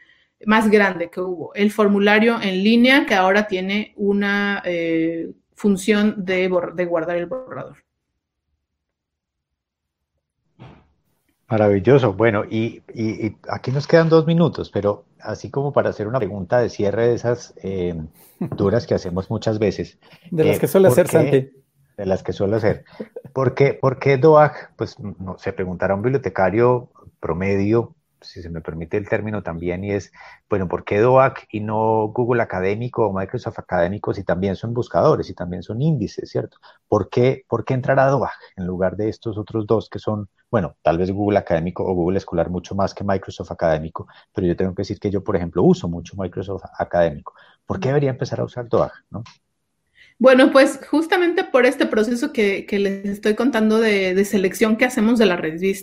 más grande que hubo, el formulario en línea que ahora tiene una eh, función de, de guardar el borrador. Maravilloso. Bueno, y, aquí nos quedan dos minutos, pero así como para hacer una pregunta de cierre de esas eh, duras que hacemos muchas veces. De las eh, que suele hacer, Santi. De las que suele hacer. ¿Por qué, por qué DOAG? Pues no, se preguntará un bibliotecario promedio si se me permite el término también, y es, bueno, ¿por qué DOAC y no Google Académico o Microsoft Académico si también son buscadores y también son índices, ¿cierto? ¿Por qué, ¿Por qué entrar a DOAC en lugar de estos otros dos que son, bueno, tal vez Google Académico o Google Escolar mucho más que Microsoft Académico, pero yo tengo que decir que yo, por ejemplo, uso mucho Microsoft Académico. ¿Por qué debería empezar a usar DOAC, no? Bueno, pues justamente por este proceso que, les estoy contando de, selección que hacemos de,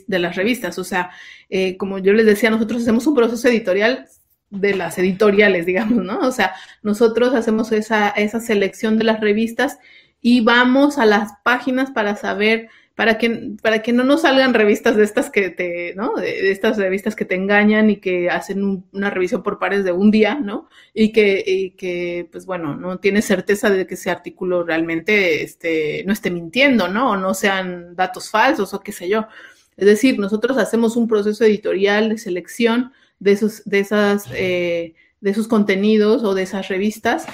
de las revistas, o sea, eh, como yo les decía, nosotros hacemos un proceso editorial de las editoriales, digamos, ¿no? O sea, nosotros hacemos esa, esa selección de las revistas y vamos a las páginas para saber para que, para que no nos salgan revistas de estas que te, ¿no? De, estas revistas que te engañan y que hacen una revisión por pares de un día, ¿no? Y que, y que, pues bueno, no tienes certeza de que ese artículo realmente este, no esté mintiendo, ¿no? O no sean datos falsos o qué sé yo. Es decir, nosotros hacemos un proceso editorial de selección de esos, de esas, eh, de esos contenidos o de esas revistas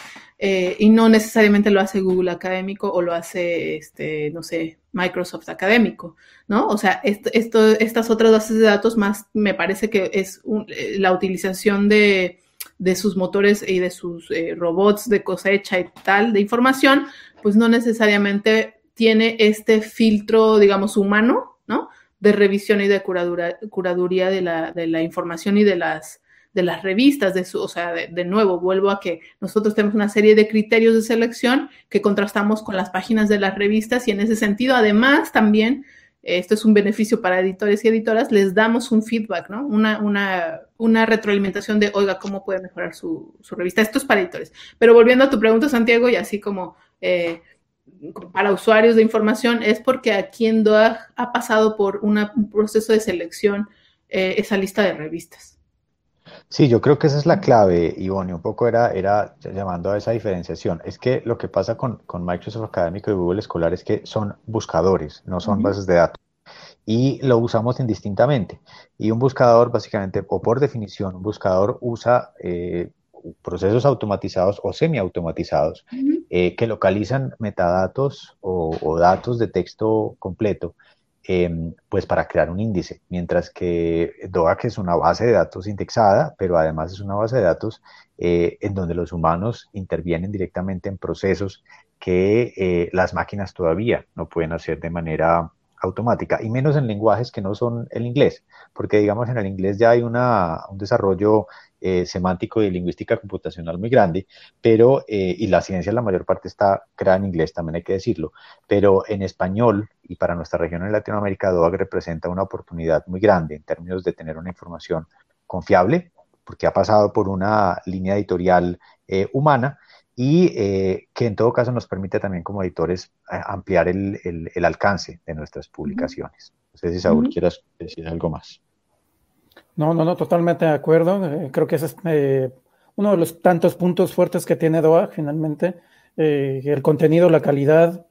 eh, y no necesariamente lo hace Google Académico o lo hace, este, no sé, Microsoft Académico, ¿no? O sea, esto, estas otras bases de datos más me parece que es eh, la utilización de, de, sus motores y de sus eh, robots de cosecha y tal de información, pues no necesariamente tiene este filtro, digamos, humano, ¿no? De revisión y de curaduría de la, de la información y de las de las revistas, de su, o sea, de, nuevo, vuelvo a que nosotros tenemos una serie de criterios de selección que contrastamos con las páginas de las revistas y en ese sentido, además, también, esto es un beneficio para editores y editoras, les damos un feedback, ¿no? Una, una, una retroalimentación de, oiga, ¿cómo puede mejorar su, su, revista? Esto es para editores. Pero volviendo a tu pregunta, Santiago, y así como... Eh, para usuarios de información es porque aquí en DOAG ha pasado por un proceso de selección eh, esa lista de revistas. Sí, yo creo que esa es la clave, Ivonne, un poco era, era llamando a esa diferenciación. Es que lo que pasa con, con Microsoft Académico y Google Escolar es que son buscadores, no son bases de datos. Y lo usamos indistintamente. Y un buscador, básicamente, o por definición, un buscador usa eh, procesos automatizados o semiautomatizados eh, que localizan metadatos o, o, datos de texto completo Em, pues para crear un índice, mientras que DOAC es una base de datos indexada, pero además es una base de datos eh, en donde los humanos intervienen directamente en procesos que eh, las máquinas todavía no pueden hacer de manera automática, y menos en lenguajes que no son el inglés, porque digamos en el inglés ya hay una, un desarrollo eh, semántico y lingüística computacional muy grande, pero, eh, y la ciencia la mayor parte está creada en inglés, también hay que decirlo, pero en español y para nuestra región en Latinoamérica, DOAG representa una oportunidad muy grande en términos de tener una información confiable, porque ha pasado por una línea editorial eh, humana y que en todo caso nos permite también como editores ampliar el, el, alcance de nuestras publicaciones. No sé si Saúl quieras decir algo más. No, no, no, totalmente de acuerdo. Eh, creo que ese es eh, uno de los tantos puntos fuertes que tiene DOA, finalmente. Eh, el contenido, la calidad,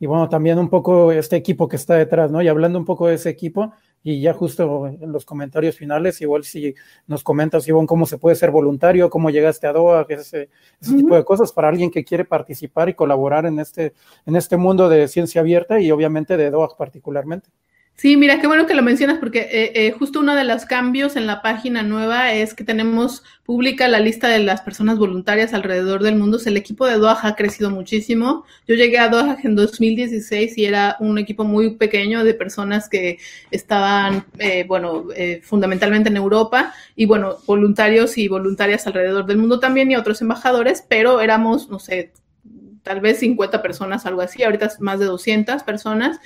y bueno, también un poco este equipo que está detrás, ¿no? Y hablando un poco de ese equipo, y ya justo en los comentarios finales, igual si nos comentas, Ivonne, cómo se puede ser voluntario, cómo llegaste a DOA, ese, ese tipo de cosas para alguien que quiere participar y colaborar en este, en este mundo de ciencia abierta y obviamente de DOA particularmente. Sí, mira, qué bueno que lo mencionas porque eh, eh, justo uno de los cambios en la página nueva es que tenemos pública la lista de las personas voluntarias alrededor del mundo. el equipo de Doha ha crecido muchísimo. Yo llegué a Doha en 2016 y era un equipo muy pequeño de personas que estaban, eh, bueno, fundamentalmente en Europa y, bueno, voluntarios y voluntarias alrededor del mundo también y otros embajadores, pero éramos, no sé, tal vez 50 personas, algo así. Ahorita es más de 200 personas.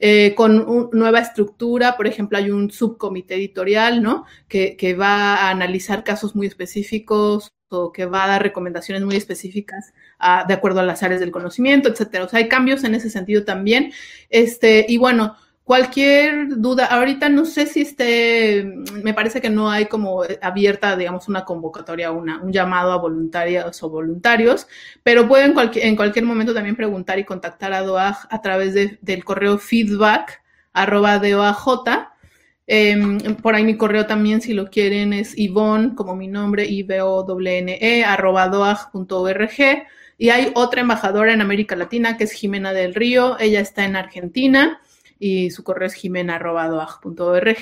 Eh, con nueva estructura, por ejemplo, hay un subcomité editorial, ¿no? Que, que, va a analizar casos muy específicos o que va a dar recomendaciones muy específicas de acuerdo a las áreas del conocimiento, etcétera. O sea, hay cambios en ese sentido también. Este, y bueno, Cualquier duda, ahorita no sé si esté, me parece que no hay como abierta, digamos, una convocatoria, una, un llamado a voluntarios o voluntarios, pero pueden en cualquier momento también preguntar y contactar a DOAJ a través del correo feedback arroba DOAJ. Em, por ahí mi correo también, si lo quieren, es Ivonne, como mi nombre, i v o n e arroba doaj.org. Y hay otra embajadora en América Latina, que es Jimena del Río. Ella está en Argentina y su correo es jimena.org,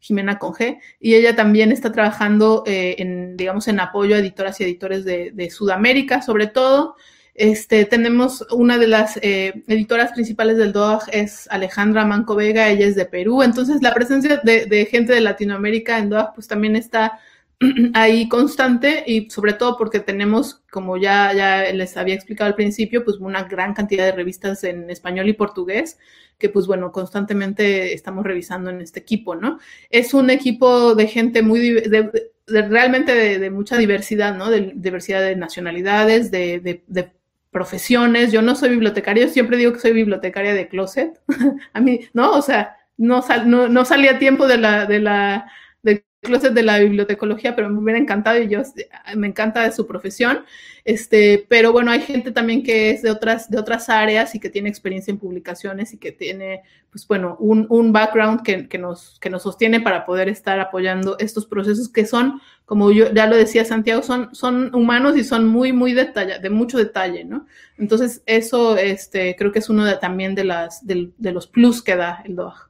Jimena con G, y ella también está trabajando eh, en, digamos, en apoyo a editoras y editores de, Sudamérica, sobre todo. Este, tenemos una de las eh, editoras principales del DOAG es Alejandra Manco Vega, ella es de Perú, entonces la presencia de, de gente de Latinoamérica en DOAG pues también está ahí constante y sobre todo porque tenemos, como ya, ya les había explicado al principio, pues una gran cantidad de revistas en español y portugués que pues bueno, constantemente estamos revisando en este equipo, ¿no? Es un equipo de gente muy, de, realmente de, mucha diversidad, ¿no? De diversidad de nacionalidades, de, profesiones. Yo no soy bibliotecaria, yo siempre digo que soy bibliotecaria de closet. A mí, ¿no? O sea, no, no, no salía tiempo de la, de la closet de la bibliotecología, pero me hubiera encantado y yo me encanta de su profesión. Este, pero bueno, hay gente también que es de otras, de otras áreas y que tiene experiencia en publicaciones y que tiene, pues bueno, un, un background que, que, nos, que nos sostiene para poder estar apoyando estos procesos que son, como yo ya lo decía Santiago, son, son humanos y son muy, muy detalla, de mucho detalle, ¿no? Entonces, eso este, creo que es uno de, también de, las, de, de los plus que da el DOAG.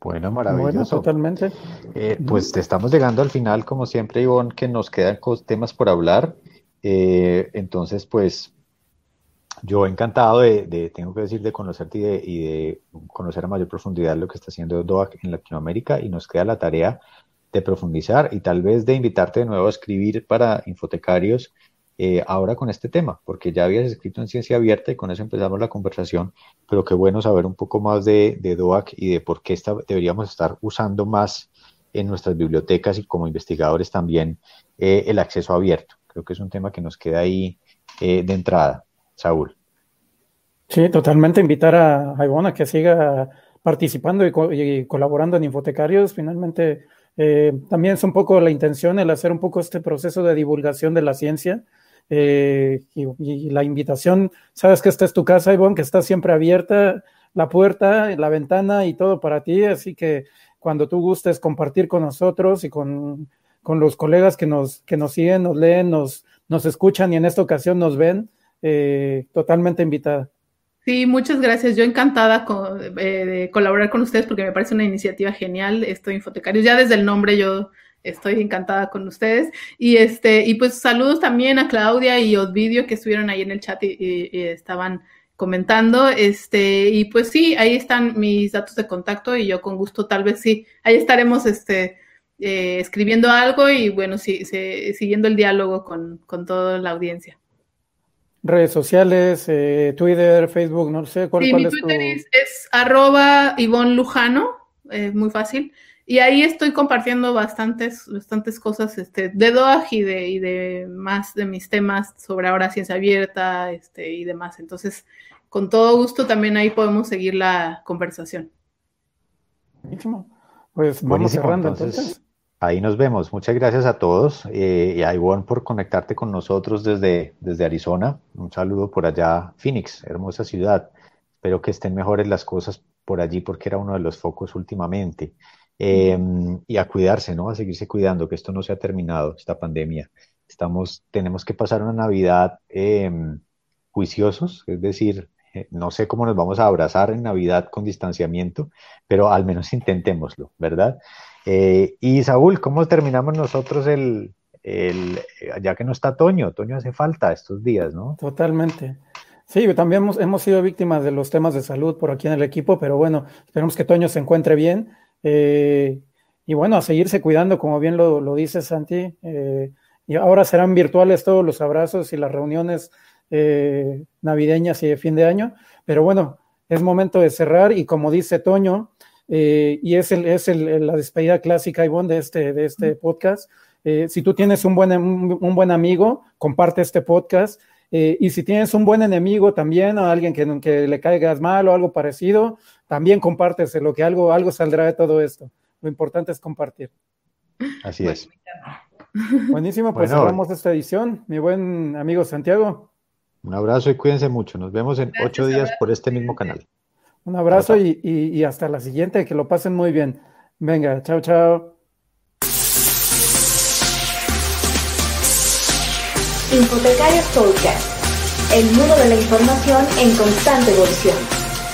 Bueno, maravilloso. totalmente. Eh, pues estamos llegando al final, como siempre, Ivonne, que nos quedan temas por hablar. Eh, entonces, pues yo encantado de, tengo que decir, de conocerte y de, y de, conocer a mayor profundidad lo que está haciendo DOAC en Latinoamérica y nos queda la tarea de profundizar y tal vez de invitarte de nuevo a escribir para infotecarios eh, ahora con este tema, porque ya habías escrito en Ciencia Abierta y con eso empezamos la conversación, pero qué bueno saber un poco más de, DOAC y de por qué deberíamos estar usando más en nuestras bibliotecas y como investigadores también eh, el acceso abierto. Creo que es un tema que nos queda ahí eh, de entrada. Saúl. Sí, totalmente invitar a, a que siga participando y, colaborando en Infotecarios. Finalmente, también es un poco la intención el hacer un poco este proceso de divulgación de la ciencia eh, y, la invitación, sabes que esta es tu casa, Ivonne, que está siempre abierta la puerta, la ventana y todo para ti, así que cuando tú gustes compartir con nosotros y con, con los colegas que nos, que nos siguen, nos leen, nos, nos escuchan y en esta ocasión nos ven, eh, totalmente invitada. Sí, muchas gracias. Yo encantada eh, de colaborar con ustedes porque me parece una iniciativa genial. Estoy Infotecarios. Ya desde el nombre yo estoy encantada con ustedes. Y este, y pues saludos también a Claudia y Odvidio que estuvieron ahí en el chat y, estaban comentando. Este, y pues sí, ahí están mis datos de contacto y yo con gusto tal vez sí, ahí estaremos este, eh, escribiendo algo y bueno, sí, siguiendo el diálogo con, toda la audiencia. Redes sociales, eh, Twitter, Facebook, no sé cuál, sí, mi Twitter es, arroba Ivonne Lujano, eh, muy fácil. Y ahí estoy compartiendo bastantes, bastantes cosas este, de DOAG y de, y de más de mis temas sobre ahora ciencia abierta este, y demás. Entonces, con todo gusto también ahí podemos seguir la conversación. Buenísimo. Pues vamos cerrando entonces, Ahí nos vemos. Muchas gracias a todos eh, y a Ivonne por conectarte con nosotros desde, desde Arizona. Un saludo por allá, Phoenix, hermosa ciudad. Espero que estén mejores las cosas por allí porque era uno de los focos últimamente. Em, y a cuidarse, ¿no? A seguirse cuidando, que esto no se ha terminado, esta pandemia. Estamos, tenemos que pasar una Navidad em, juiciosos, es decir, eh, no sé cómo nos vamos a abrazar en Navidad con distanciamiento, pero al menos intentémoslo, ¿verdad? Eh, y Saúl, ¿cómo terminamos nosotros el, el, ya que no está Toño? Toño hace falta estos días, ¿no? Totalmente. Sí, también hemos, hemos sido víctimas de los temas de salud por aquí en el equipo, pero bueno, esperemos que Toño se encuentre bien eh, y bueno, a seguirse cuidando, como bien lo, lo dice Santi. Eh, y ahora serán virtuales todos los abrazos y las reuniones eh, navideñas y de fin de año. Pero bueno, es momento de cerrar y como dice Toño, y es, el, es el, la despedida clásica, Ivonne, de este, de este podcast. si tú tienes un buen, un, buen amigo, comparte este podcast. y si tienes un buen enemigo también, o alguien que, que, le caigas mal o algo parecido, también compárteselo, que algo, algo saldrá de todo esto. Lo importante es compartir. Así es. Buenísimo, pues cerramos esta edición. Mi buen amigo Santiago. Un abrazo y cuídense mucho. Nos vemos en ocho días por este mismo canal. Un abrazo y, y, hasta la siguiente. Que lo pasen muy bien. Venga, chao, chao. Infotecarios Podcast. El mundo de la información en constante evolución.